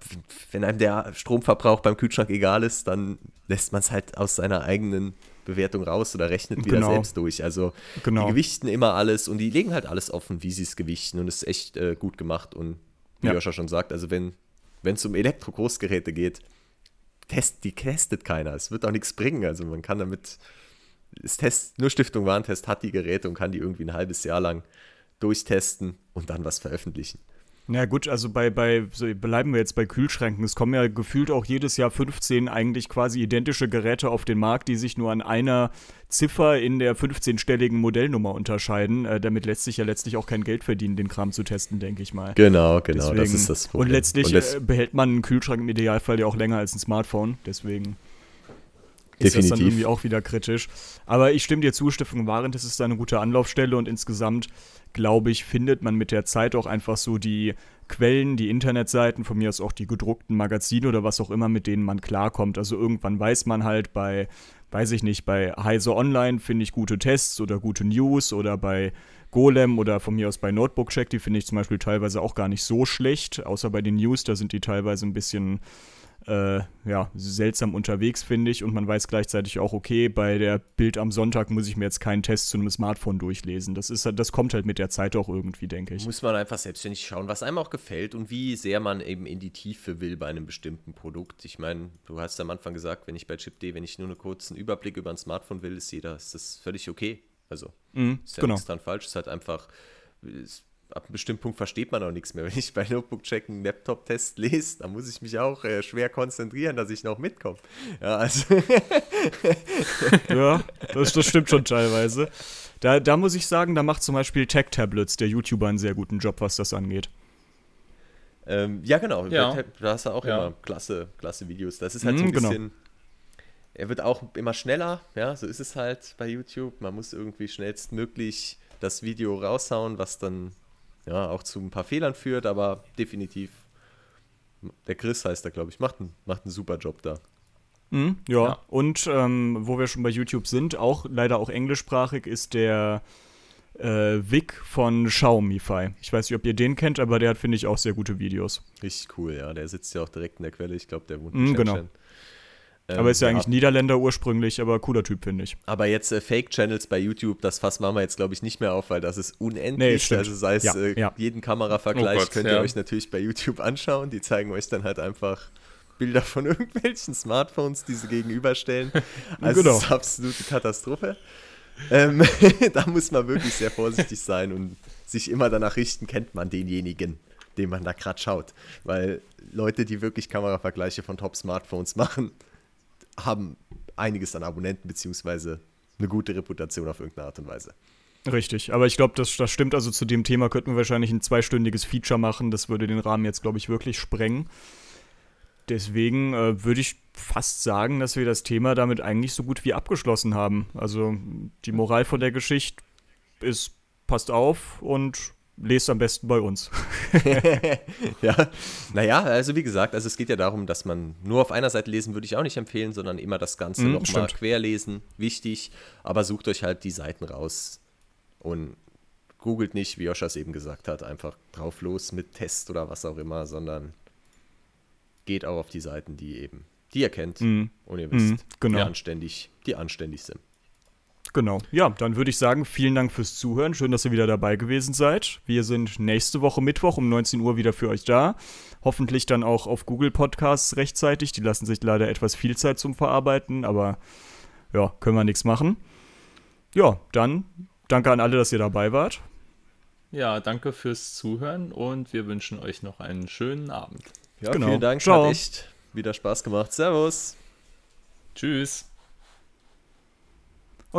C: wenn einem der Stromverbrauch beim Kühlschrank egal ist, dann lässt man es halt aus seiner eigenen Bewertung raus oder rechnet wieder genau. selbst durch. Also genau. die gewichten immer alles und die legen halt alles offen, wie sie es gewichten und es ist echt äh, gut gemacht und wie ja. Joscha schon sagt, also wenn es um Elektro-Großgeräte geht, test, die testet keiner. Es wird auch nichts bringen. Also man kann damit, es test, nur Stiftung Warentest hat die Geräte und kann die irgendwie ein halbes Jahr lang durchtesten und dann was veröffentlichen.
A: Na gut, also bei, bei so bleiben wir jetzt bei Kühlschränken. Es kommen ja gefühlt auch jedes Jahr 15 eigentlich quasi identische Geräte auf den Markt, die sich nur an einer Ziffer in der 15-stelligen Modellnummer unterscheiden. Äh, damit lässt sich ja letztlich auch kein Geld verdienen, den Kram zu testen, denke ich mal.
C: Genau, genau, Deswegen. das ist das
A: Problem. Und letztlich Und äh, behält man einen Kühlschrank im Idealfall ja auch länger als ein Smartphone. Deswegen ist das dann irgendwie auch wieder kritisch. Aber ich stimme dir zu, Stiftung das ist eine gute Anlaufstelle und insgesamt glaube ich, findet man mit der Zeit auch einfach so die Quellen, die Internetseiten, von mir aus auch die gedruckten Magazine oder was auch immer, mit denen man klarkommt. Also irgendwann weiß man halt bei, weiß ich nicht, bei Heise Online finde ich gute Tests oder gute News oder bei Golem oder von mir aus bei Notebook Check, die finde ich zum Beispiel teilweise auch gar nicht so schlecht, außer bei den News, da sind die teilweise ein bisschen äh, ja, seltsam unterwegs, finde ich. Und man weiß gleichzeitig auch, okay, bei der Bild am Sonntag muss ich mir jetzt keinen Test zu einem Smartphone durchlesen. Das, ist, das kommt halt mit der Zeit auch irgendwie, denke ich.
C: Muss man einfach selbstständig schauen, was einem auch gefällt und wie sehr man eben in die Tiefe will bei einem bestimmten Produkt. Ich meine, du hast am Anfang gesagt, wenn ich bei ChipD, wenn ich nur einen kurzen Überblick über ein Smartphone will, ist jeder, ist das völlig okay. Also,
A: mhm,
C: ist ja
A: genau.
C: nichts dran falsch, ist halt einfach. Ab einem bestimmten Punkt versteht man auch nichts mehr. Wenn ich bei Notebook-Check einen Laptop-Test lese, dann muss ich mich auch äh, schwer konzentrieren, dass ich noch mitkomme. Ja, also.
A: ja, das, das stimmt schon teilweise. Da, da muss ich sagen, da macht zum Beispiel Tech Tablets, der YouTuber, einen sehr guten Job, was das angeht.
C: Ähm, ja, genau.
B: Ja.
C: Da hast du auch
B: Ja.
C: immer klasse, klasse Videos. Das ist halt so
A: Mhm,
C: ein
A: genau.
C: bisschen. Er wird auch immer schneller, ja, so ist es halt bei YouTube. Man muss irgendwie schnellstmöglich das Video raushauen, was dann ja auch zu ein paar Fehlern führt, aber definitiv. Der Chris heißt er, glaube ich, macht einen, macht einen super Job da.
A: Mhm, ja.
B: Ja.
A: und ähm, wo wir schon bei YouTube sind, auch leider auch englischsprachig, ist der äh, Vic von Xiaomify. Ich weiß nicht, ob ihr den kennt, aber der hat, finde ich, auch sehr gute Videos.
C: Richtig cool, ja. Der sitzt ja auch direkt in der Quelle. Ich glaube, der wohnt
A: Mhm,
C: in
A: genau.
C: Ähm,
A: aber ist ja eigentlich Niederländer ursprünglich, aber cooler Typ, finde ich.
C: Aber jetzt äh, Fake-Channels bei YouTube, das Fass machen wir jetzt, glaube ich, nicht mehr auf, weil das ist unendlich.
A: Nee,
C: also sei es
A: Ja,
C: äh,
A: ja.
C: jeden Kameravergleich
B: Oh Gott,
C: könnt
B: ja.
C: ihr euch natürlich bei YouTube anschauen. Die zeigen euch dann halt einfach Bilder von irgendwelchen Smartphones, die sie gegenüberstellen. Also
A: Genau.
C: das ist absolute Katastrophe. Ähm, da muss man wirklich sehr vorsichtig sein und sich immer danach richten, kennt man denjenigen, den man da gerade schaut. Weil Leute, die wirklich Kameravergleiche von Top-Smartphones machen, haben einiges an Abonnenten beziehungsweise eine gute Reputation auf irgendeine Art und Weise.
A: Richtig, aber ich glaube, das, das stimmt. Also zu dem Thema könnten wir wahrscheinlich ein zweistündiges Feature machen. Das würde den Rahmen jetzt, glaube ich, wirklich sprengen. Deswegen äh, würde ich fast sagen, dass wir das Thema damit eigentlich so gut wie abgeschlossen haben. Also die Moral von der Geschichte ist, passt auf und lest am besten bei uns.
C: ja, naja, also wie gesagt, also es geht ja darum, dass man nur auf einer Seite lesen würde ich auch nicht empfehlen, sondern immer das Ganze
A: Mhm,
C: nochmal querlesen. Wichtig, aber sucht euch halt die Seiten raus und googelt nicht, wie Joschas eben gesagt hat, einfach drauf los mit Test oder was auch immer, sondern geht auch auf die Seiten, die eben, die ihr kennt
A: Mhm.
C: und ihr wisst,
A: Mhm, genau.
C: die anständig, die anständig sind.
A: Genau. Ja, dann würde ich sagen, vielen Dank fürs Zuhören. Schön, dass ihr wieder dabei gewesen seid. Wir sind nächste Woche Mittwoch um 19 Uhr wieder für euch da. Hoffentlich dann auch auf Google Podcasts rechtzeitig. Die lassen sich leider etwas viel Zeit zum Verarbeiten, aber ja, können wir nichts machen. Ja, dann danke an alle, dass ihr dabei wart.
B: Ja, danke fürs Zuhören und wir wünschen euch noch einen schönen Abend.
C: Ja,
A: Genau.
C: vielen Dank,
A: Ciao.
C: hat echt wieder Spaß gemacht. Servus.
B: Tschüss.